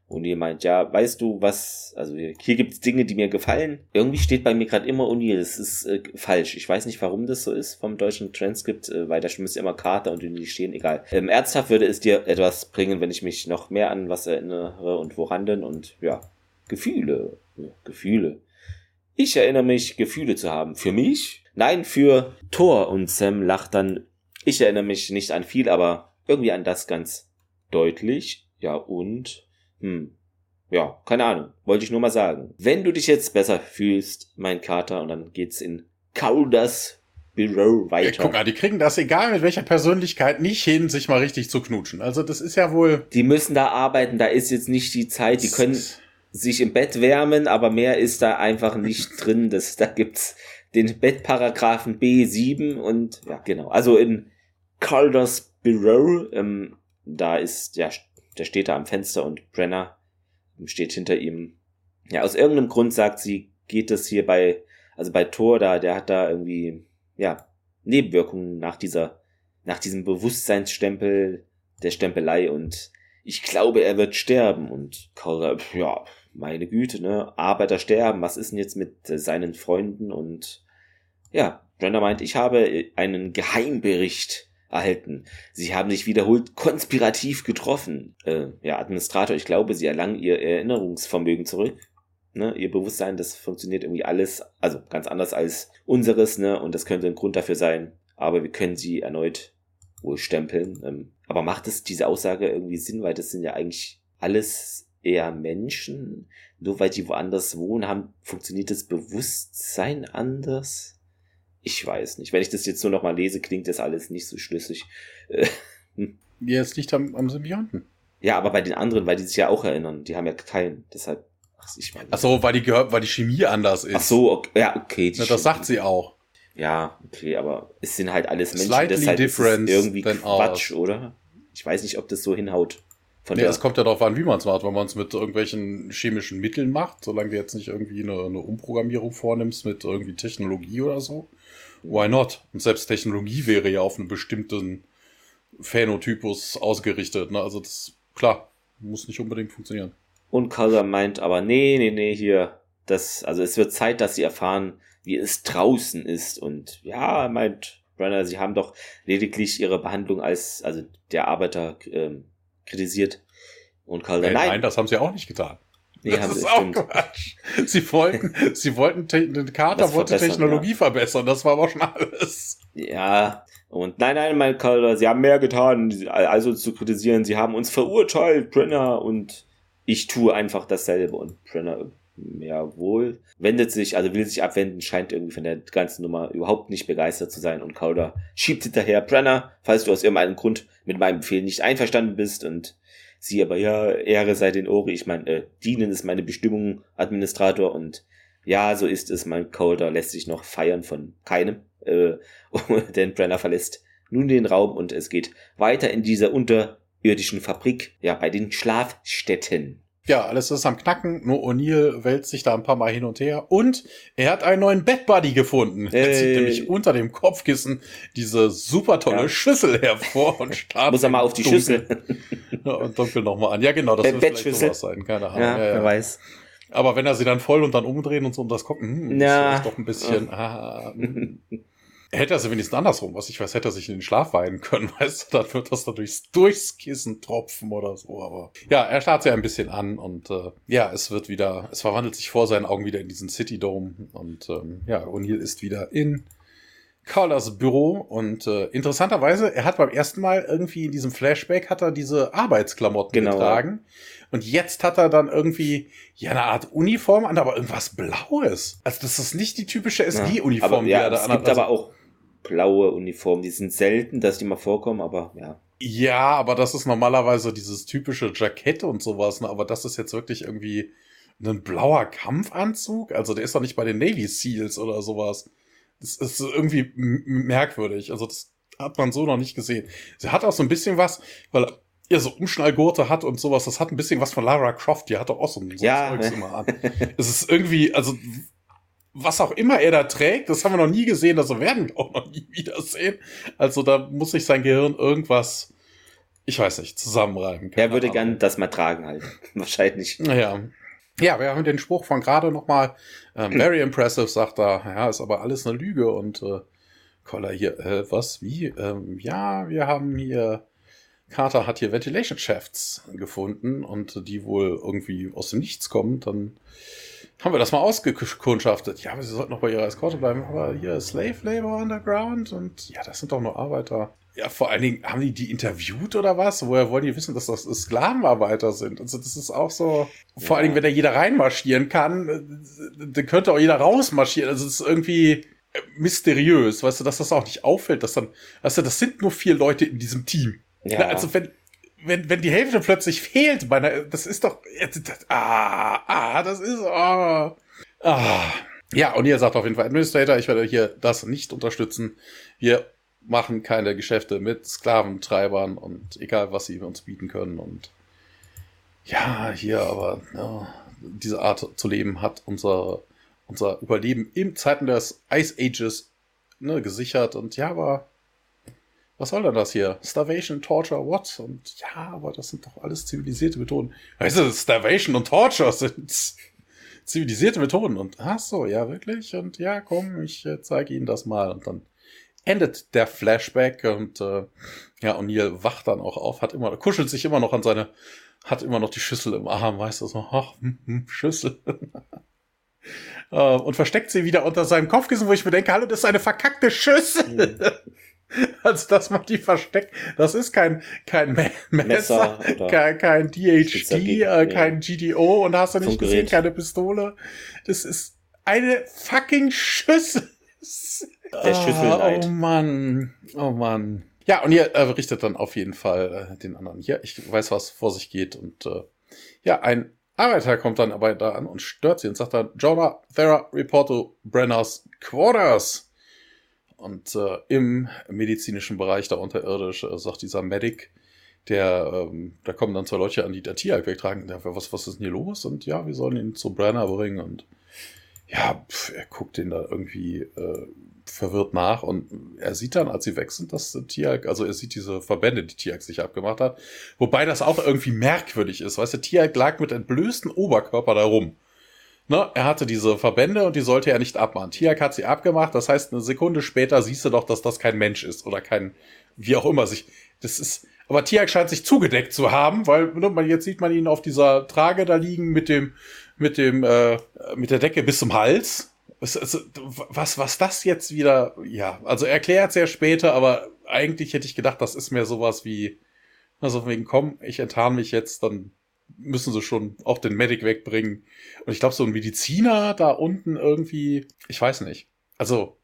S1: O'Neill meint, ja, weißt du was, also hier gibt's Dinge, die mir gefallen. Irgendwie steht bei mir gerade immer O'Neill, das ist äh, falsch. Ich weiß nicht, warum das so ist vom deutschen Transkript, äh, weil da müsste immer Carter und O'Neill stehen, egal. Ähm, ernsthaft würde es dir etwas bringen, wenn ich mich noch mehr an was erinnere und woran denn und ja, Gefühle, ja, Gefühle. Ich erinnere mich, Gefühle zu haben. Für mich? Nein, für Thor und Sam lacht dann. Ich erinnere mich nicht an viel, aber irgendwie an das ganz deutlich. Ja, und hm. Ja, keine Ahnung. Wollte ich nur mal sagen. Wenn du dich jetzt besser fühlst, mein Kater, und dann geht's in Kaudas Büro weiter.
S2: Ja, guck mal, die kriegen das, egal mit welcher Persönlichkeit, nicht hin, sich mal richtig zu knutschen. Also das ist ja wohl...
S1: Die müssen da arbeiten, da ist jetzt nicht die Zeit, die können sich im Bett wärmen, aber mehr ist da einfach nicht drin. Das, da gibt's den Bettparagraphen B7 und ja, genau. Also in Calders Büro, ähm, da ist, ja, der steht da am Fenster und Brenner steht hinter ihm. Ja, aus irgendeinem Grund sagt sie, geht es hier bei, also bei Thor da, der hat da irgendwie, ja, Nebenwirkungen nach dieser, nach diesem Bewusstseinsstempel der Stempelei und ich glaube, er wird sterben und Calder, ja, meine Güte, ne, Arbeiter sterben, was ist denn jetzt mit seinen Freunden und ja, Brenner meint, ich habe einen Geheimbericht erhalten. Sie haben sich wiederholt konspirativ getroffen. Äh, ja, Administrator, ich glaube, sie erlangen ihr Erinnerungsvermögen zurück. Ne, ihr Bewusstsein, das funktioniert irgendwie alles, also ganz anders als unseres, ne, und das könnte ein Grund dafür sein. Aber wir können sie erneut wohl stempeln. Ähm, aber macht es diese Aussage irgendwie Sinn, weil das sind ja eigentlich alles eher Menschen. Nur weil die woanders wohnen, haben, funktioniert das Bewusstsein anders? Ich weiß nicht. Wenn ich das jetzt nur noch mal lese, klingt das alles nicht so schlüssig.
S2: ja, es liegt am, am Symbionten.
S1: Ja, aber bei den anderen, weil die sich ja auch erinnern, die haben ja keinen. Deshalb,
S2: ach, ich meine. Ach so, weil die gehört, weil die Chemie anders ist.
S1: Ach so, okay, ja, okay.
S2: Na, das sagt sie auch.
S1: Ja, okay, aber es sind halt alles Menschen, Slightly deshalb ist irgendwie Quatsch, ours. oder? Ich weiß nicht, ob das so hinhaut.
S2: Von nee, es kommt ja darauf an, wie man es macht. Wenn man es mit irgendwelchen chemischen Mitteln macht, solange du jetzt nicht irgendwie eine, eine Umprogrammierung vornimmst mit irgendwie Technologie oder so, why not? Und selbst Technologie wäre ja auf einen bestimmten Phänotypus ausgerichtet. Ne? Also das, klar, muss nicht unbedingt funktionieren.
S1: Und Calder meint aber, nee, nee, nee, hier, das, also es wird Zeit, dass sie erfahren, wie es draußen ist. Und ja, meint Brenner, sie haben doch lediglich ihre Behandlung als, also der Arbeiter ähm, kritisiert. Und Calder,
S2: nein, nein. Nein, das haben sie auch nicht getan. Nee, das ist auch Quatsch. Sie wollten, sie wollten, den Kater wollte Technologie ja. verbessern, das war aber schon alles.
S1: Ja, und nein, nein, mein Calder, sie haben mehr getan, also zu kritisieren, sie haben uns verurteilt, Brenner, und ich tue einfach dasselbe. Und Brenner, jawohl, wendet sich, also will sich abwenden, scheint irgendwie von der ganzen Nummer überhaupt nicht begeistert zu sein. Und Calder schiebt hinterher, Brenner, falls du aus irgendeinem Grund mit meinem Befehl nicht einverstanden bist und sie aber, ja, Ehre sei den Ori, ich meine, äh, dienen ist meine Bestimmung, Administrator, und ja, so ist es, mein Calder lässt sich noch feiern von keinem, äh, denn Brenner verlässt nun den Raum und es geht weiter in dieser unterirdischen Fabrik, ja, bei den Schlafstätten.
S2: Ja, alles ist am Knacken, nur O'Neill wälzt sich da ein paar Mal hin und her und er hat einen neuen Bedbuddy gefunden. Hey. Er zieht nämlich unter dem Kopfkissen diese super tolle ja. Schüssel hervor und
S1: startet. Muss er mal auf die dunkel. Schüssel.
S2: ja, und dunkel nochmal an. Ja, genau, das wird vielleicht sowas sein, keine Ahnung. Ja,
S1: ja, wer weiß.
S2: Aber wenn er sie dann voll und dann umdrehen und so und das gucken, hm, ja. ist doch ein bisschen. Ah, hm. Hätte er sie wenigstens andersrum, was ich weiß, hätte er sich in den Schlaf weinen können, weißt du, dann wird das da durchs, Kissen tropfen oder so, aber ja, er starrt sie ein bisschen an und äh, ja, es wird wieder, es verwandelt sich vor seinen Augen wieder in diesen City Dome und ähm, ja, O'Neill ist wieder in Carlas Büro und äh, interessanterweise, er hat beim ersten Mal irgendwie in diesem Flashback hat er diese Arbeitsklamotten genau. getragen und jetzt hat er dann irgendwie ja eine Art Uniform an, aber irgendwas Blaues. Also das ist nicht die typische SG-Uniform,
S1: ja, ja, die er da anhat. Es gibt also, aber auch blaue Uniformen. Die sind selten, dass die mal vorkommen, aber ja.
S2: Ja, aber das ist normalerweise dieses typische Jackett und sowas, ne? aber das ist jetzt wirklich irgendwie ein blauer Kampfanzug. Also der ist doch nicht bei den Navy Seals oder sowas. Das ist irgendwie merkwürdig. Also das hat man so noch nicht gesehen. Sie hat auch so ein bisschen was, weil er so Umschnallgurte hat und sowas. Das hat ein bisschen was von Lara Croft. Die hat doch auch so ein
S1: ja. Zeugs
S2: immer an. es ist irgendwie, also was auch immer er da trägt, das haben wir noch nie gesehen, das werden wir auch noch nie wiedersehen. Also da muss sich sein Gehirn irgendwas, ich weiß nicht, zusammenreiben.
S1: Er würde Ahnung. gern das mal tragen halt. Wahrscheinlich.
S2: Naja. Ja, wir haben den Spruch von gerade nochmal. Ähm, very impressive, sagt er. Ja, ist aber alles eine Lüge und äh, Collar hier, äh, was, wie? Ähm, ja, wir haben hier Carter hat hier Ventilation Shafts gefunden und die wohl irgendwie aus dem Nichts kommen. Dann haben wir das mal ausgekundschaftet. Ja, aber sie sollten noch bei ihrer Eskorte bleiben. Aber hier Slave Labor Underground und ja, das sind doch nur Arbeiter. Ja, vor allen Dingen, haben die die interviewt oder was? Woher wollen die wissen, dass das Sklavenarbeiter sind? Also das ist auch so, ja. vor allen Dingen, wenn da jeder reinmarschieren kann, äh, dann könnte auch jeder rausmarschieren. Also es ist irgendwie äh, mysteriös, weißt du, dass das auch nicht auffällt, dass dann, weißt du, das sind nur vier Leute in diesem Team. Ja. Also wenn, wenn, wenn die Hälfte plötzlich fehlt, bei einer, das ist doch, das, ah, ah, das ist, ah, ah. Ja, und ihr sagt auf jeden Fall, Administrator, ich werde hier das nicht unterstützen. Wir machen keine Geschäfte mit Sklaventreibern und egal, was sie uns bieten können. Und ja, hier aber ja, diese Art zu leben hat unser, unser Überleben im Zeiten des Ice Ages ne, gesichert. Und ja, aber was soll denn das hier? Starvation, Torture, what? Und ja, aber das sind doch alles zivilisierte Methoden. Weißt du, Starvation und Torture sind zivilisierte Methoden. Und ach so, ja, wirklich? Und ja, komm, ich äh, zeige Ihnen das mal. Und dann endet der Flashback und äh, ja, O'Neill wacht dann auch auf, hat immer, kuschelt sich immer noch an seine, hat immer noch die Schüssel im Arm, weißt du, so, ach, hm, hm, Schüssel. äh, und versteckt sie wieder unter seinem Kopfkissen, wo ich mir denke, hallo, das ist eine verkackte Schüssel. Mhm. Also, dass man die versteckt. Das ist kein, kein Messer, Messer kein, kein DHD, äh, kein GDO und hast du nicht gesehen, keine Pistole. Das ist eine fucking Schüssel. Der Schüsselneid. Oh Mann, oh Mann. Ja, und ihr äh, richtet dann auf jeden Fall äh, den anderen hier. Ich weiß, was vor sich geht. Und äh, ja, ein Arbeiter kommt dann aber da an und stört sie und sagt dann, Jonah, Thera, report to Brenner's Quarters. Und äh, im medizinischen Bereich da unterirdisch äh, sagt dieser Medic, der, ähm, da kommen dann zwei Leute an, die der Tieralk wegtragen. Der, was, was ist denn hier los? Und ja, wir sollen ihn zu Brenner bringen. Und ja, pf, er guckt den da irgendwie äh, verwirrt nach und er sieht dann, als sie weg sind, dass Tiag, also er sieht diese Verbände, die Tiag sich abgemacht hat, wobei das auch irgendwie merkwürdig ist, weißt du, Tiag lag mit entblößtem Oberkörper da rum. Ne, er hatte diese Verbände und die sollte er nicht abmachen. Tiak hat sie abgemacht, das heißt, eine Sekunde später siehst du doch, dass das kein Mensch ist oder kein, wie auch immer sich, das ist, aber Tiak scheint sich zugedeckt zu haben, weil ne, jetzt sieht man ihn auf dieser Trage da liegen mit dem, mit dem, äh, mit der Decke bis zum Hals. Was, also, was, was das jetzt wieder, ja, also erklärt sehr später, aber eigentlich hätte ich gedacht, das ist mehr sowas wie, also wegen, komm, ich enttarn mich jetzt, dann müssen sie schon auch den Medic wegbringen. Und ich glaube, so ein Mediziner da unten irgendwie, ich weiß nicht. Also,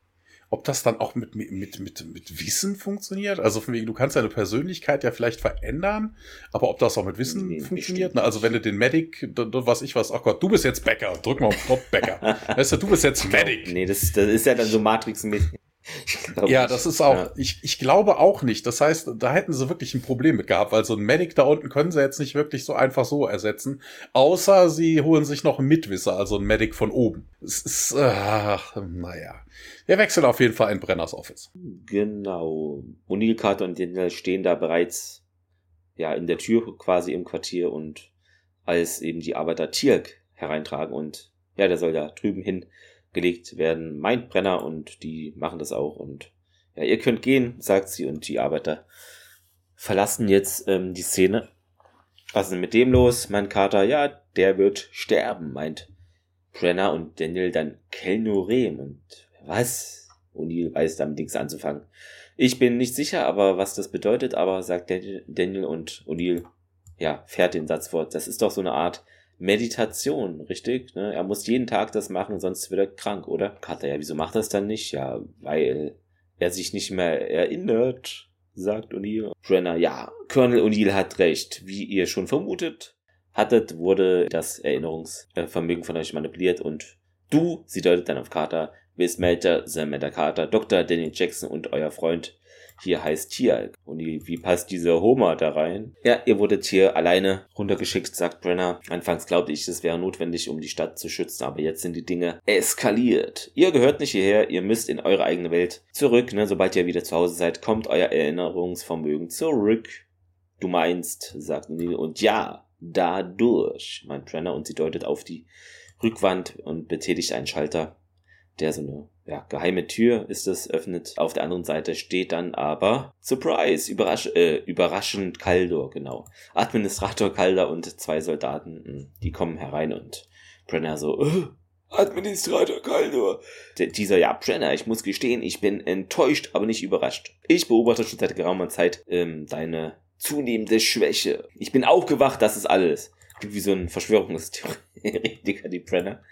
S2: ob das dann auch mit, mit, mit, mit Wissen funktioniert. Also von wegen, du kannst deine Persönlichkeit ja vielleicht verändern, aber ob das auch mit Wissen nee, funktioniert. Ne? Also wenn du den Medic, was ich was, ach Gott, du bist jetzt Bäcker, drück mal auf Knopf Bäcker. weißt du, du bist jetzt Medic.
S1: Nee, das, das ist ja dann so Matrix-mäßig.
S2: Ja, das ist auch, ja. ich, ich glaube auch nicht. Das heißt, da hätten sie wirklich ein Problem mit gehabt, weil so ein Medic da unten können sie jetzt nicht wirklich so einfach so ersetzen. Außer sie holen sich noch einen Mitwisser, also ein Medic von oben. Es ist, ach, naja. Wir wechseln auf jeden Fall in Brenners Office.
S1: Genau. O'Neill, Carter und Daniel stehen da bereits, ja, in der Tür quasi im Quartier und als eben die Arbeiter Tirk hereintragen und ja, der soll da drüben hin gelegt werden, meint Brenner und die machen das auch und ja, ihr könnt gehen, sagt sie und die Arbeiter verlassen jetzt ähm, die Szene. Was ist denn mit dem los? Mein Kater, ja, der wird sterben, meint Brenner und Daniel dann Kelnorem und was? O'Neill weiß damit nichts anzufangen. Ich bin nicht sicher, aber was das bedeutet, aber sagt Daniel und O'Neill, ja, fährt den Satz fort. Das ist doch so eine Art Meditation, richtig? Ne? Er muss jeden Tag das machen, sonst wird er krank, oder? Carter, ja, wieso macht er das dann nicht? Ja, weil er sich nicht mehr erinnert, sagt O'Neill. Brenner, ja, Colonel O'Neill hat recht. Wie ihr schon vermutet hattet, wurde das Erinnerungsvermögen von euch manipuliert und du, sie deutet dann auf Carter, bist Major Samantha Carter, Dr. Danny Jackson und euer Freund hier heißt hier. Und die, wie passt dieser Homer da rein? Ja, ihr wurdet hier alleine runtergeschickt, sagt Brenner. Anfangs glaubte ich, es wäre notwendig, um die Stadt zu schützen, aber jetzt sind die Dinge eskaliert. Ihr gehört nicht hierher, ihr müsst in eure eigene Welt zurück. Ne? Sobald ihr wieder zu Hause seid, kommt euer Erinnerungsvermögen zurück. Du meinst, sagt Neil, und ja, dadurch, meint Brenner, und sie deutet auf die Rückwand und betätigt einen Schalter, der so eine ja, geheime Tür ist es, öffnet. Auf der anderen Seite steht dann aber Surprise, überrasch äh, überraschend Kaldor, genau. Administrator Kaldor und zwei Soldaten, hm, die kommen herein und Brenner so, äh, Administrator Kaldor. Dieser, ja, Brenner, ich muss gestehen, ich bin enttäuscht, aber nicht überrascht. Ich beobachte schon seit geraumer Zeit ähm, deine zunehmende Schwäche. Ich bin aufgewacht, das ist alles. Wie so ein Verschwörungstheoretiker, die Brenner.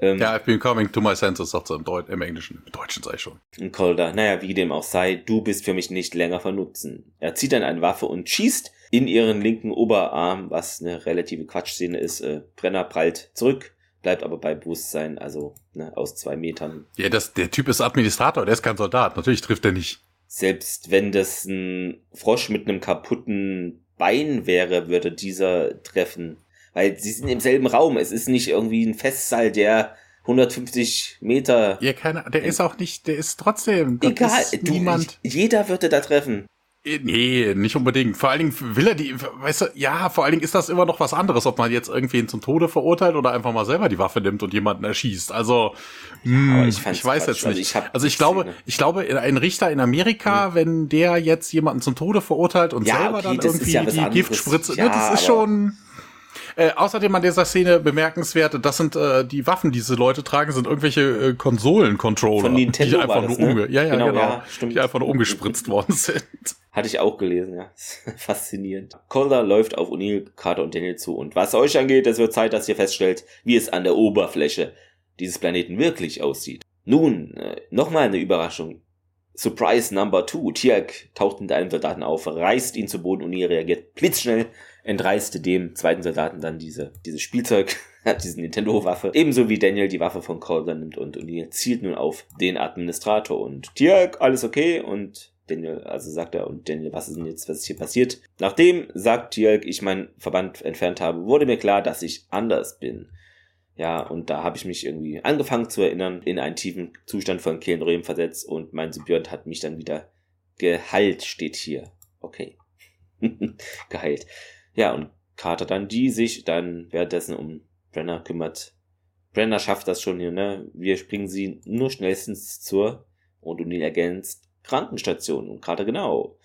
S2: Ähm, ja, I've been coming to my senses, sagt er im, Deut im Englischen. Im Deutschen sei ich schon.
S1: Calder, naja, wie dem auch sei, du bist für mich nicht länger von Nutzen. Er zieht dann eine Waffe und schießt in ihren linken Oberarm, was eine relative Quatschszene ist. Äh, Brenner prallt zurück, bleibt aber bei Bewusstsein, also ne, aus zwei Metern.
S2: Ja, das, der Typ ist Administrator, der ist kein Soldat. Natürlich trifft er nicht.
S1: Selbst wenn das ein Frosch mit einem kaputten Bein wäre, würde dieser treffen. Weil sie sind im selben Raum. Es ist nicht irgendwie ein Festsaal, der 150 Meter.
S2: Ja, keine, der ist auch nicht, der ist trotzdem.
S1: Egal, du, niemand. Jeder würde da treffen.
S2: Äh, nee, nicht unbedingt. Vor allen Dingen will er die, weißt du, ja, vor allen Dingen ist das immer noch was anderes, ob man jetzt irgendwen zum Tode verurteilt oder einfach mal selber die Waffe nimmt und jemanden erschießt. Also, mh, ich, ich weiß jetzt nicht. Also ich, also ich glaube, ich glaube, ein Richter in Amerika, hm. wenn der jetzt jemanden zum Tode verurteilt und ja, selber okay, dann irgendwie ja die Giftspritze, ja, ne, das ist schon. Äh, außerdem an dieser Szene bemerkenswert, das sind äh, die Waffen, die diese Leute tragen, sind irgendwelche äh, Konsolen-Controller. Von Nintendo die einfach
S1: das,
S2: nur ne? ja, ja, genau, genau ja, die einfach nur umgespritzt worden sind.
S1: Hatte ich auch gelesen, ja. Faszinierend. Calder läuft auf O'Neill, Carter und Daniel zu. Und was euch angeht, es wird Zeit, dass ihr feststellt, wie es an der Oberfläche dieses Planeten wirklich aussieht. Nun, äh, nochmal eine Überraschung. Surprise Number Two. Tiak taucht mit einem Soldaten auf, reißt ihn zu Boden und ihr reagiert blitzschnell entreißt dem zweiten Soldaten dann diese, dieses Spielzeug, diese Nintendo-Waffe. Ebenso wie Daniel die Waffe von Calder nimmt und O'Neill zielt nun auf den Administrator und Dirk, alles okay? Und Daniel, also sagt er, und Daniel, was ist denn jetzt, was ist hier passiert? Nachdem, sagt Dirk, ich meinen Verband entfernt habe, wurde mir klar, dass ich anders bin. Ja, und da habe ich mich irgendwie angefangen zu erinnern, in einen tiefen Zustand von Kehlenröhm versetzt und mein Symbiont hat mich dann wieder geheilt, steht hier. Okay. geheilt. Ja, und Carter dann, die sich dann währenddessen um Brenner kümmert. Brenner schafft das schon hier, ne? Wir springen sie nur schnellstens zur, und O'Neill ergänzt, Krankenstation. Und Carter genau.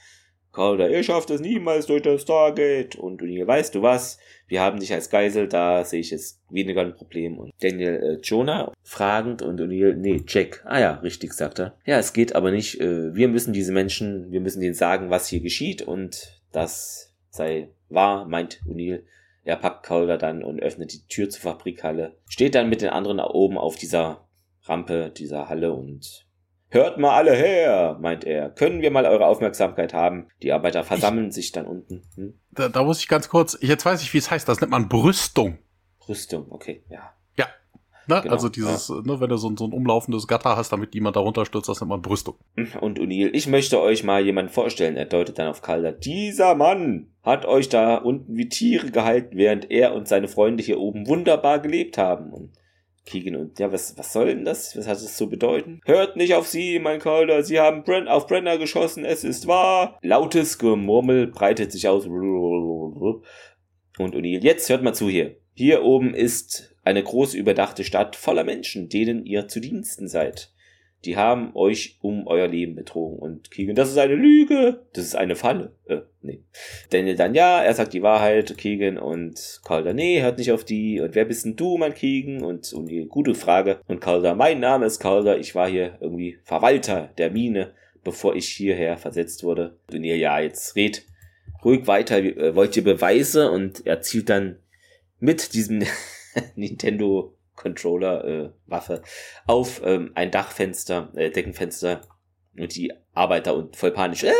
S1: Calder, ihr schafft es niemals durch das Stargate. Und O'Neill, weißt du was? Wir haben dich als Geisel, da sehe ich jetzt weniger ein Problem. Und Daniel äh, Jonah fragend und O'Neill, nee, Jack. Ah ja, richtig, sagt er. Ja, es geht aber nicht. Äh, wir müssen diese Menschen, wir müssen denen sagen, was hier geschieht und das sei wahr, meint O'Neill. Er packt Calder dann und öffnet die Tür zur Fabrikhalle. Steht dann mit den anderen oben auf dieser Rampe, dieser Halle und Hört mal alle her, meint er. Können wir mal eure Aufmerksamkeit haben? Die Arbeiter versammeln ich, sich dann unten. Hm?
S2: Da, da muss ich ganz kurz, jetzt weiß ich, wie es heißt, das nennt man Brüstung.
S1: Brüstung, okay, ja.
S2: Ne? Genau, also dieses, ja. ne, wenn du so, so ein umlaufendes Gatter hast, damit niemand darunter stürzt, das nennt man Brüstung.
S1: Und O'Neill, ich möchte euch mal jemanden vorstellen, er deutet dann auf Calder. Dieser Mann hat euch da unten wie Tiere gehalten, während er und seine Freunde hier oben wunderbar gelebt haben. Und Keegan und ja, was, was soll denn das? Was hat es zu bedeuten? Hört nicht auf sie, mein Calder, sie haben Brent auf Brenner geschossen, es ist wahr. Lautes Gemurmel breitet sich aus. Und O'Neill, jetzt hört mal zu hier. Hier oben ist eine groß überdachte Stadt voller Menschen, denen ihr zu Diensten seid die haben euch um euer Leben betrogen. Und Keegan, das ist eine Lüge, das ist eine Falle. Äh, nee. Daniel dann, ja, er sagt die Wahrheit, Keegan, und Calder, nee, hört nicht auf die. Und wer bist denn du, mein Keegan? Und, und die gute Frage. Und Calder, mein Name ist Calder, ich war hier irgendwie Verwalter der Mine, bevor ich hierher versetzt wurde. Und ihr, ja, jetzt red ruhig weiter, äh, wollt ihr Beweise? Und er zielt dann mit diesem Nintendo Controller-Waffe äh, auf ähm, ein Dachfenster, äh, Deckenfenster und die Arbeiter und voll panisch. Äh,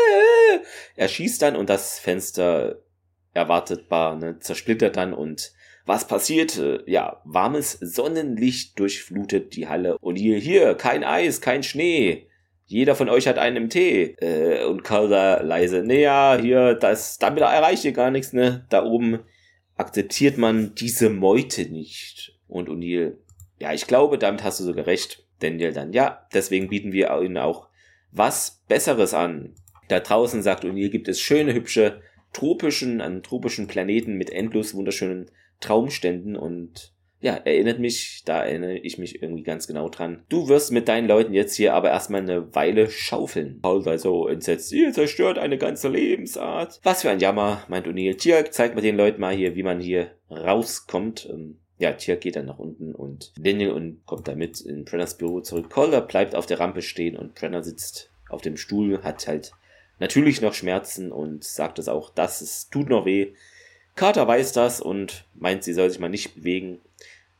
S1: er schießt dann und das Fenster erwartetbar ne, zersplittert dann und was passiert? Äh, ja, warmes Sonnenlicht durchflutet die Halle und hier, hier, kein Eis, kein Schnee. Jeder von euch hat einen MT. Äh, und Calder leise, naja, hier, das, damit erreicht ihr gar nichts, ne? Da oben akzeptiert man diese Meute nicht. Und O'Neill, ja, ich glaube, damit hast du sogar recht. Daniel dann, ja, deswegen bieten wir ihnen auch was Besseres an. Da draußen, sagt O'Neill, gibt es schöne, hübsche, tropischen, an tropischen Planeten mit endlos wunderschönen Traumständen und ja, erinnert mich, da erinnere ich mich irgendwie ganz genau dran. Du wirst mit deinen Leuten jetzt hier aber erstmal eine Weile schaufeln. Paul sei so entsetzt. Ihr zerstört eine ganze Lebensart. Was für ein Jammer, meint O'Neill. Tja, zeig mal den Leuten mal hier, wie man hier rauskommt. Ähm, ja, Tia geht dann nach unten und Daniel und kommt damit in Brenners Büro zurück. Calder bleibt auf der Rampe stehen und Brenner sitzt auf dem Stuhl, hat halt natürlich noch Schmerzen und sagt es auch, dass es tut noch weh. Carter weiß das und meint, sie soll sich mal nicht bewegen.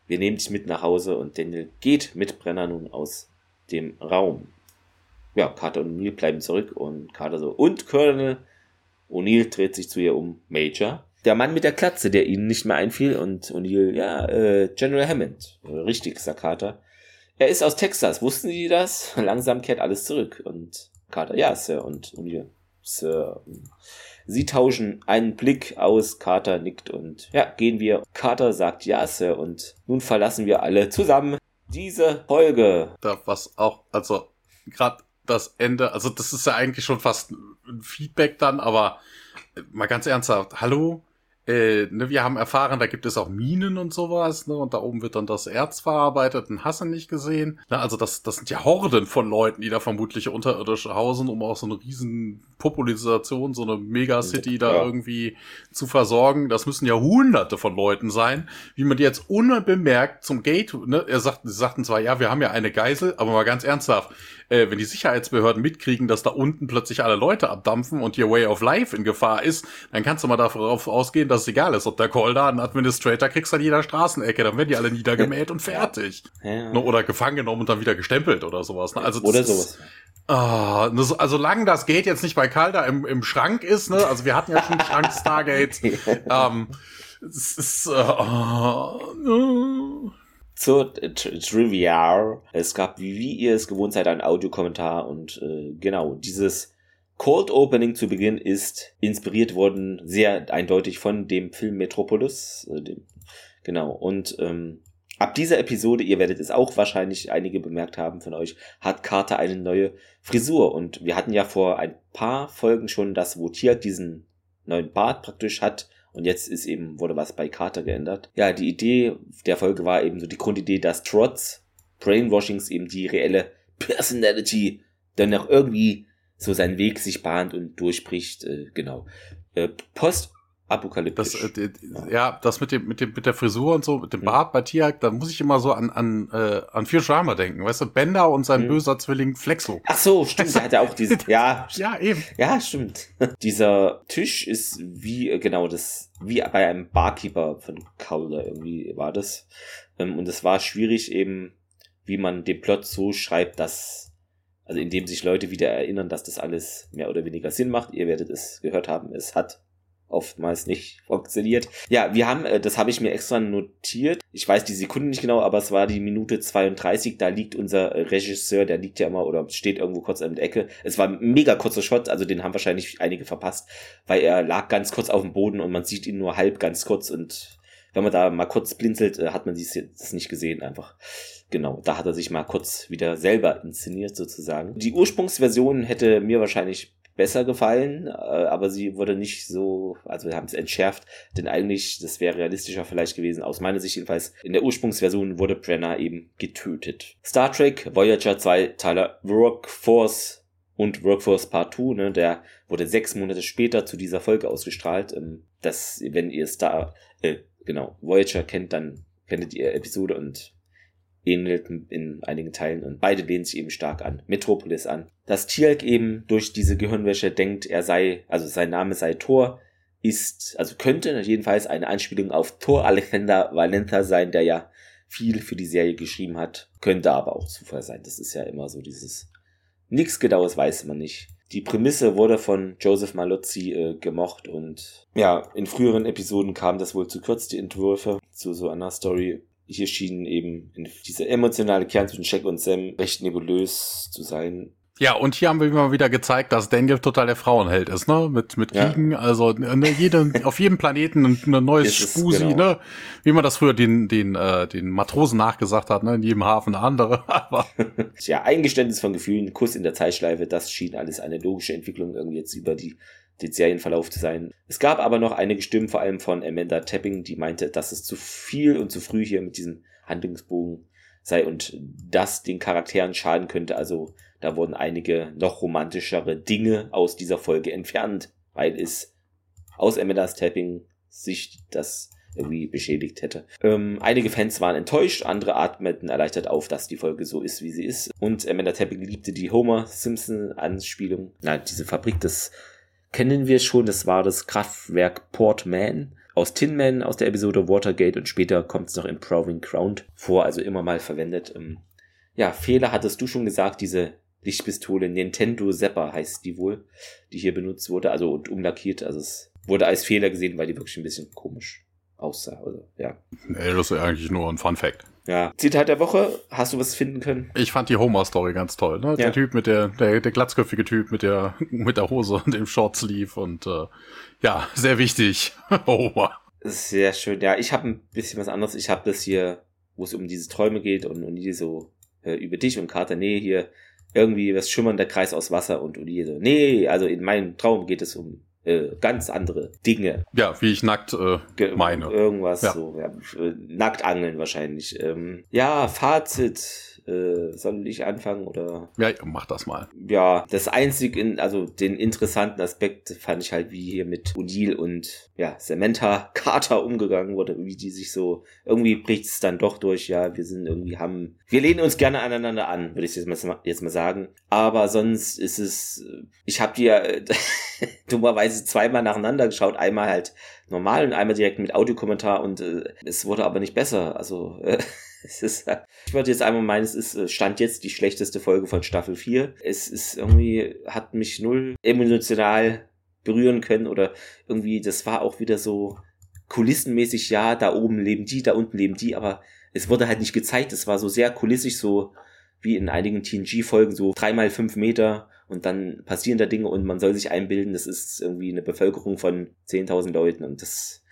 S1: Wir nehmen dich mit nach Hause und Daniel geht mit Brenner nun aus dem Raum. Ja, Carter und O'Neill bleiben zurück und Carter so, und Colonel O'Neill dreht sich zu ihr um, Major der Mann mit der Klatze, der ihnen nicht mehr einfiel und O'Neill, ja, äh, General Hammond. Richtig, sagt Carter. Er ist aus Texas, wussten Sie das? Langsam kehrt alles zurück. Und Carter, ja, Sir. Und O'Neill, Sir. Sie tauschen einen Blick aus, Carter nickt und ja, gehen wir. Carter sagt ja, Sir. Und nun verlassen wir alle zusammen diese Folge.
S2: Da was auch, also gerade das Ende, also das ist ja eigentlich schon fast ein Feedback dann, aber mal ganz ernsthaft, hallo, äh, ne, wir haben erfahren, da gibt es auch Minen und sowas, ne, und da oben wird dann das Erz verarbeitet, und hast du nicht gesehen. Ne, also das, das sind ja Horden von Leuten, die da vermutlich unterirdisch hausen, um auch so eine riesen Populisation, so eine Megacity da ja. irgendwie zu versorgen. Das müssen ja hunderte von Leuten sein, wie man die jetzt unbemerkt zum Gate, ne, er sagt, sie sagten zwar, ja, wir haben ja eine Geisel, aber mal ganz ernsthaft, äh, wenn die Sicherheitsbehörden mitkriegen, dass da unten plötzlich alle Leute abdampfen und ihr Way of Life in Gefahr ist, dann kannst du mal darauf ausgehen, dass es egal ist, ob der Call da einen Administrator kriegst an jeder Straßenecke, dann werden die alle niedergemäht und fertig. Ja. Ne, oder gefangen genommen und dann wieder gestempelt oder sowas. Ne? Also
S1: oder sowas.
S2: Ah, oh, also solange das Gate jetzt nicht bei Calda im, im Schrank ist, ne? Also wir hatten ja schon Schrank Stargate. ähm, es ist äh, oh,
S1: zur Trivial. Es gab, wie ihr es gewohnt seid, einen Audiokommentar und äh, genau, dieses Cold Opening zu Beginn ist inspiriert worden sehr eindeutig von dem Film Metropolis. Äh, dem, genau, und ähm, ab dieser Episode, ihr werdet es auch wahrscheinlich einige bemerkt haben von euch, hat Carter eine neue Frisur. Und wir hatten ja vor ein paar Folgen schon das, wo Tiak diesen neuen Bart praktisch hat Und jetzt ist eben, wurde was bei Carter geändert. Ja, die Idee der Folge war eben so die Grundidee, dass trotz Brainwashings eben die reelle Personality dann noch irgendwie so seinen Weg sich bahnt und durchbricht. Äh, genau. Äh, Post apokalyptisch.
S2: Das, äh, ja. das mit dem, mit dem, mit der Frisur und so, mit dem mhm. Bart bei Tiak, da muss ich immer so an, an, äh, an vier Schwarmer denken, weißt du, Bender und sein mhm. böser Zwilling Flexo.
S1: Ach so, stimmt, der hat ja auch diese, ja.
S2: ja, eben.
S1: Ja, stimmt. Dieser Tisch ist wie, äh, genau, das, wie bei einem Barkeeper von Calder irgendwie war das. Ähm, und es war schwierig eben, wie man den Plot so schreibt, dass also indem sich Leute wieder erinnern, dass das alles mehr oder weniger Sinn macht. Ihr werdet es gehört haben, es hat oftmals nicht funktioniert. Ja, wir haben, äh, das habe ich mir extra notiert. Ich weiß die Sekunde nicht genau, aber es war die Minute 32. Da liegt unser Regisseur, der liegt ja immer oder steht irgendwo kurz in der Ecke. Es war ein mega kurzer Shot, also den haben wahrscheinlich einige verpasst, weil er lag ganz kurz auf dem Boden und man sieht ihn nur halb ganz kurz und wenn man da mal kurz blinzelt, äh, hat man das nicht gesehen einfach. Genau, da hat er sich mal kurz wieder selber inszeniert sozusagen. Die Ursprungsversion hätte mir wahrscheinlich besser gefallen, äh, aber sie wurde nicht so, also wir haben es entschärft, denn eigentlich, das wäre realistischer vielleicht gewesen, aus meiner Sicht jedenfalls, in der Ursprungsversion wurde Brenner eben getötet. Star Trek Voyager 2 Teile Workforce und Workforce Part 2, ne, der wurde sechs Monate später zu dieser Folge ausgestrahlt. Ähm, das, wenn ihr Star, äh, genau, Voyager kennt, dann kennt ihr Episode und ähnelt in einigen Teilen und beide lehnen sich eben stark an Metropolis an. Dass Tialk eben durch diese Gehirnwäsche denkt, er sei, also sein Name sei Thor, ist, also könnte jedenfalls eine Anspielung auf Thor Alexander Valenta sein, der ja viel für die Serie geschrieben hat, könnte aber auch Zufall sein. Das ist ja immer so dieses, nichts genaues weiß man nicht. Die Prämisse wurde von Joseph Malozzi äh, gemocht und ja, in früheren Episoden kam das wohl zu kurz, die Entwürfe zu so einer Story hier schien eben dieser emotionale Kern zwischen Jack und Sam recht nebulös zu sein.
S2: Ja, und hier haben wir mal wieder gezeigt, dass Daniel total der Frauenheld ist, ne? Mit, mit Kriegen, ja. also ne, jede, auf jedem Planeten ein, ein neues Spusi, genau. ne? Wie man das früher den, den, äh, den Matrosen nachgesagt hat, ne? In jedem Hafen eine andere. Aber
S1: ja, Eingeständnis von Gefühlen, Kuss in der Zeitschleife, das schien alles eine logische Entwicklung irgendwie jetzt über die den Serienverlauf zu sein. Es gab aber noch einige Stimmen, vor allem von Amanda Tapping, die meinte, dass es zu viel und zu früh hier mit diesem Handlungsbogen sei und das den Charakteren schaden könnte. Also da wurden einige noch romantischere Dinge aus dieser Folge entfernt, weil es aus Amanda's Tapping Sicht das irgendwie beschädigt hätte. Ähm, einige Fans waren enttäuscht, andere atmeten erleichtert auf, dass die Folge so ist, wie sie ist. Und Amanda Tapping liebte die Homer Simpson Anspielung. Nein, diese Fabrik des kennen wir schon, das war das Kraftwerk Port Man aus Tin Man aus der Episode Watergate und später kommt es noch in Proving Ground vor, also immer mal verwendet. Ähm, ja, Fehler hattest du schon gesagt, diese Lichtpistole Nintendo Zapper heißt die wohl, die hier benutzt wurde, also und umlackiert, also es wurde als Fehler gesehen, weil die wirklich ein bisschen komisch aussah, also ja.
S2: Nee, das ist eigentlich nur ein Fun Fact.
S1: Ja. Zitat der Woche, hast du was finden können?
S2: Ich fand die Homer-Story ganz toll, ne? Ja. Der Typ mit der, der, der glatzköpfige Typ mit der, mit der Hose und dem Shortsleeve und äh, ja, sehr wichtig. Homer.
S1: Sehr schön. Ja, ich habe ein bisschen was anderes. Ich habe das hier, wo es um diese Träume geht und, und die so äh, über dich und Carter, nee, hier irgendwie was schimmernder Kreis aus Wasser und Uli so, nee, also in meinem Traum geht es um äh, ganz andere Dinge.
S2: Ja, wie ich nackt äh, meine.
S1: Irgendwas ja. so. Ja, äh, nackt angeln wahrscheinlich. Ähm, ja, Fazit äh, soll ich anfangen oder?
S2: Ja, mach das mal.
S1: Ja, das einzige, in, also den interessanten Aspekt fand ich halt, wie hier mit Odile und ja, Samantha Carter umgegangen wurde, wie die sich so, irgendwie bricht es dann doch durch, ja, wir sind irgendwie, haben, wir lehnen uns gerne aneinander an, würde ich jetzt mal, jetzt mal sagen. Aber sonst ist es, ich habe die ja dummerweise zweimal nacheinander geschaut, einmal halt normal und einmal direkt mit Audiokommentar und äh, es wurde aber nicht besser. Also äh, es ist, ich würde jetzt einmal meinen, es ist äh, stand jetzt die schlechteste Folge von Staffel 4. Es ist irgendwie, hat mich null emotional berühren können oder irgendwie, das war auch wieder so kulissenmäßig, ja, da oben leben die, da unten leben die, aber es wurde halt nicht gezeigt, es war so sehr kulissig, so wie in einigen TNG-Folgen, so dreimal fünf Meter und dann passieren da Dinge und man soll sich einbilden, das ist irgendwie eine Bevölkerung von 10.000 Leuten und das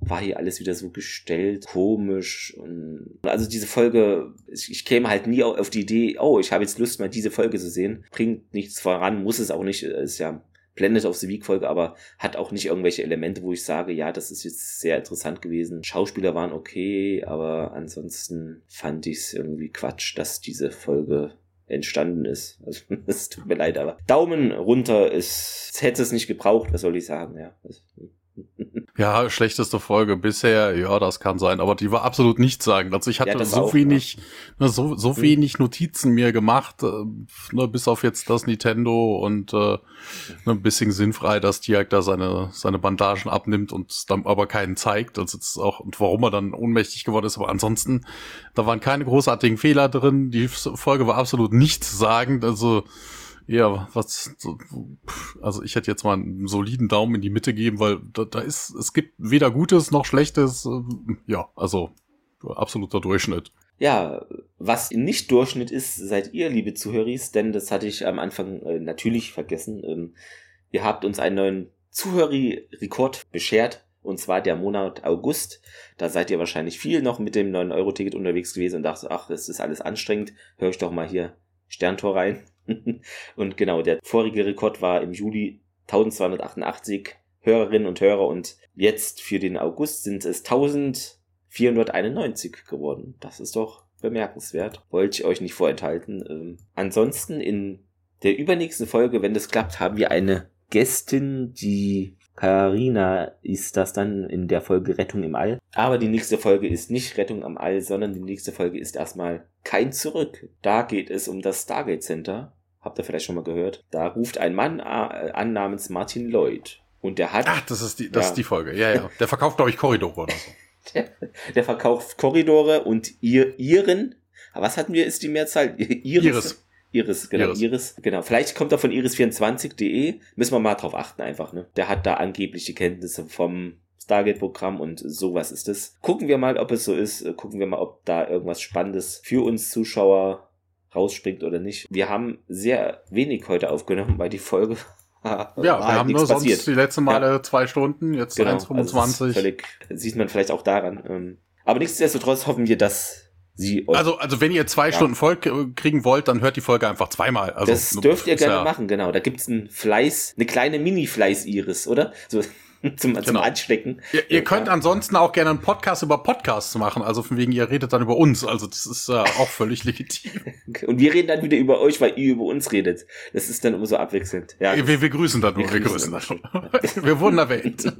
S1: war hier alles wieder so gestellt, komisch und also diese Folge, ich, ich käme halt nie auf die Idee, oh, ich habe jetzt Lust mal diese Folge zu sehen, bringt nichts voran, muss es auch nicht, ist ja Planet of the Week Folge, aber hat auch nicht irgendwelche Elemente, wo ich sage, ja, das ist jetzt sehr interessant gewesen. Schauspieler waren okay, aber ansonsten fand ich es irgendwie Quatsch, dass diese Folge entstanden ist. Also es tut mir leid, aber Daumen runter ist, hätte es nicht gebraucht, was soll ich sagen, ja. Also,
S2: ja, schlechteste Folge bisher, ja, das kann sein, aber die war absolut nichts sagen. Also ich hatte ja, so auch, wenig, ne, so, so mhm. wenig Notizen mir gemacht, äh, ne, bis auf jetzt das Nintendo und äh, ne, ein bisschen sinnfrei, dass Tiag da seine, seine Bandagen abnimmt und dann aber keinen zeigt. Also das ist auch, und warum er dann ohnmächtig geworden ist, aber ansonsten, da waren keine großartigen Fehler drin. Die Folge war absolut nichts sagend, also ja, was, also ich hätte jetzt mal einen soliden Daumen in die Mitte geben, weil da, da ist, es gibt weder Gutes noch Schlechtes. Ähm, ja, also absoluter Durchschnitt.
S1: Ja, was nicht Durchschnitt ist, seid ihr, liebe Zuhörer, denn das hatte ich am Anfang äh, natürlich vergessen. Ähm, ihr habt uns einen neuen Zuhörer-Rekord beschert, und zwar der Monat August. Da seid ihr wahrscheinlich viel noch mit dem 9-Euro-Ticket unterwegs gewesen und dachte, ach, das ist alles anstrengend. Hör ich doch mal hier Sterntor rein. und genau, der vorige Rekord war im Juli 1288 Hörerinnen und Hörer und jetzt für den August sind es 1491 geworden. Das ist doch bemerkenswert. Wollte ich euch nicht vorenthalten. Ähm, ansonsten in der übernächsten Folge, wenn das klappt, haben wir eine Gästin, die Karina ist das dann in der Folge Rettung im All. Aber die nächste Folge ist nicht Rettung am All, sondern die nächste Folge ist erstmal kein Zurück. Da geht es um das Stargate Center Habt ihr vielleicht schon mal gehört? Da ruft ein Mann äh, an namens Martin Lloyd. Und der hat.
S2: Ach, das ist die, das ja. ist die Folge. Ja, ja. Der verkauft, glaube ich, Korridore oder so.
S1: Der, der, verkauft Korridore und ihr, ihren. Was hatten wir, ist die Mehrzahl? Iris. Iris. Iris, genau, Iris. Iris. Genau. Vielleicht kommt er von iris24.de. Müssen wir mal drauf achten einfach, ne? Der hat da angebliche Kenntnisse vom Stargate-Programm und sowas ist es. Gucken wir mal, ob es so ist. Gucken wir mal, ob da irgendwas Spannendes für uns Zuschauer rausspringt oder nicht. Wir haben sehr wenig heute aufgenommen, weil die Folge
S2: ja, wir halt haben nur passiert. sonst die letzten Male ja. zwei Stunden, jetzt genau, 1,25. Also
S1: völlig, sieht man vielleicht auch daran. Ähm. Aber nichtsdestotrotz hoffen wir, dass sie
S2: Also, also wenn ihr zwei ja. Stunden voll kriegen wollt, dann hört die Folge einfach zweimal. Also,
S1: das dürft ihr gerne ja. machen, genau. Da gibt's einen Fleiß, eine kleine Mini-Fleiß-Iris, oder? So, zum, genau. zum Anstecken.
S2: Ihr, ihr könnt ansonsten auch gerne einen Podcast über Podcasts machen, also von wegen, ihr redet dann über uns, also das ist äh, auch völlig legitim.
S1: Und wir reden dann wieder über euch, weil ihr über uns redet. Das ist dann immer so abwechselnd.
S2: Ja. Wir, wir grüßen dann nur, wir, wir grüßen dann schon. wir wurden erwähnt.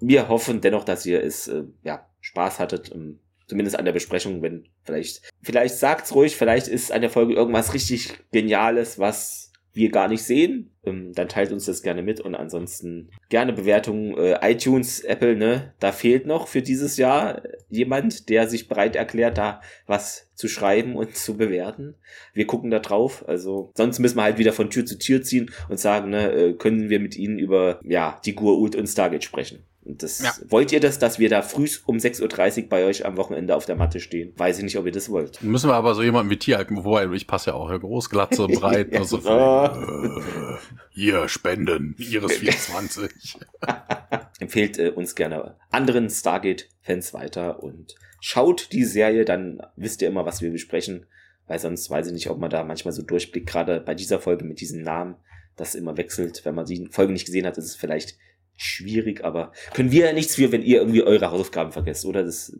S1: Wir hoffen dennoch, dass ihr es, äh, ja, Spaß hattet, um, zumindest an der Besprechung, wenn vielleicht, vielleicht sagt's ruhig, vielleicht ist an der Folge irgendwas richtig Geniales, was wir gar nicht sehen, ähm, dann teilt uns das gerne mit und ansonsten gerne Bewertungen. Äh, iTunes, Apple, ne, da fehlt noch für dieses Jahr jemand, der sich bereit erklärt, da was zu schreiben und zu bewerten. Wir gucken da drauf. Also sonst müssen wir halt wieder von Tür zu Tür ziehen und sagen, ne, äh, können wir mit Ihnen über ja die Gur-Ult und Stargate sprechen. Das, ja. Wollt ihr das, dass wir da früh um 6.30 Uhr bei euch am Wochenende auf der Matte stehen? Weiß ich nicht, ob ihr das wollt.
S2: Müssen wir aber so jemanden wie Tieralken, wobei ich passe ja auch hier groß, glatze und breit. ja, also so äh, hier, spenden, Iris 24.
S1: Empfehlt äh, uns gerne anderen Stargate-Fans weiter und schaut die Serie, dann wisst ihr immer, was wir besprechen. Weil sonst weiß ich nicht, ob man da manchmal so durchblickt, gerade bei dieser Folge mit diesem Namen, das immer wechselt. Wenn man die Folge nicht gesehen hat, ist es vielleicht schwierig, aber können wir ja nichts für, wenn ihr irgendwie eure Hausaufgaben vergesst, oder? Das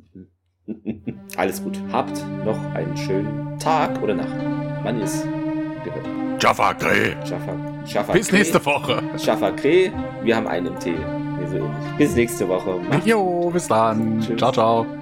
S1: alles gut. Habt noch einen schönen Tag oder Nacht. Wann ist
S2: gehört? Jaffa Kreh.
S1: Jaffa, Jaffa
S2: Bis Kreh. nächste Woche.
S1: Jaffa Kreh. Wir haben einen im Tee. Bis nächste Woche.
S2: Macht's. Jo, bis dann. Tschüss. Ciao, ciao.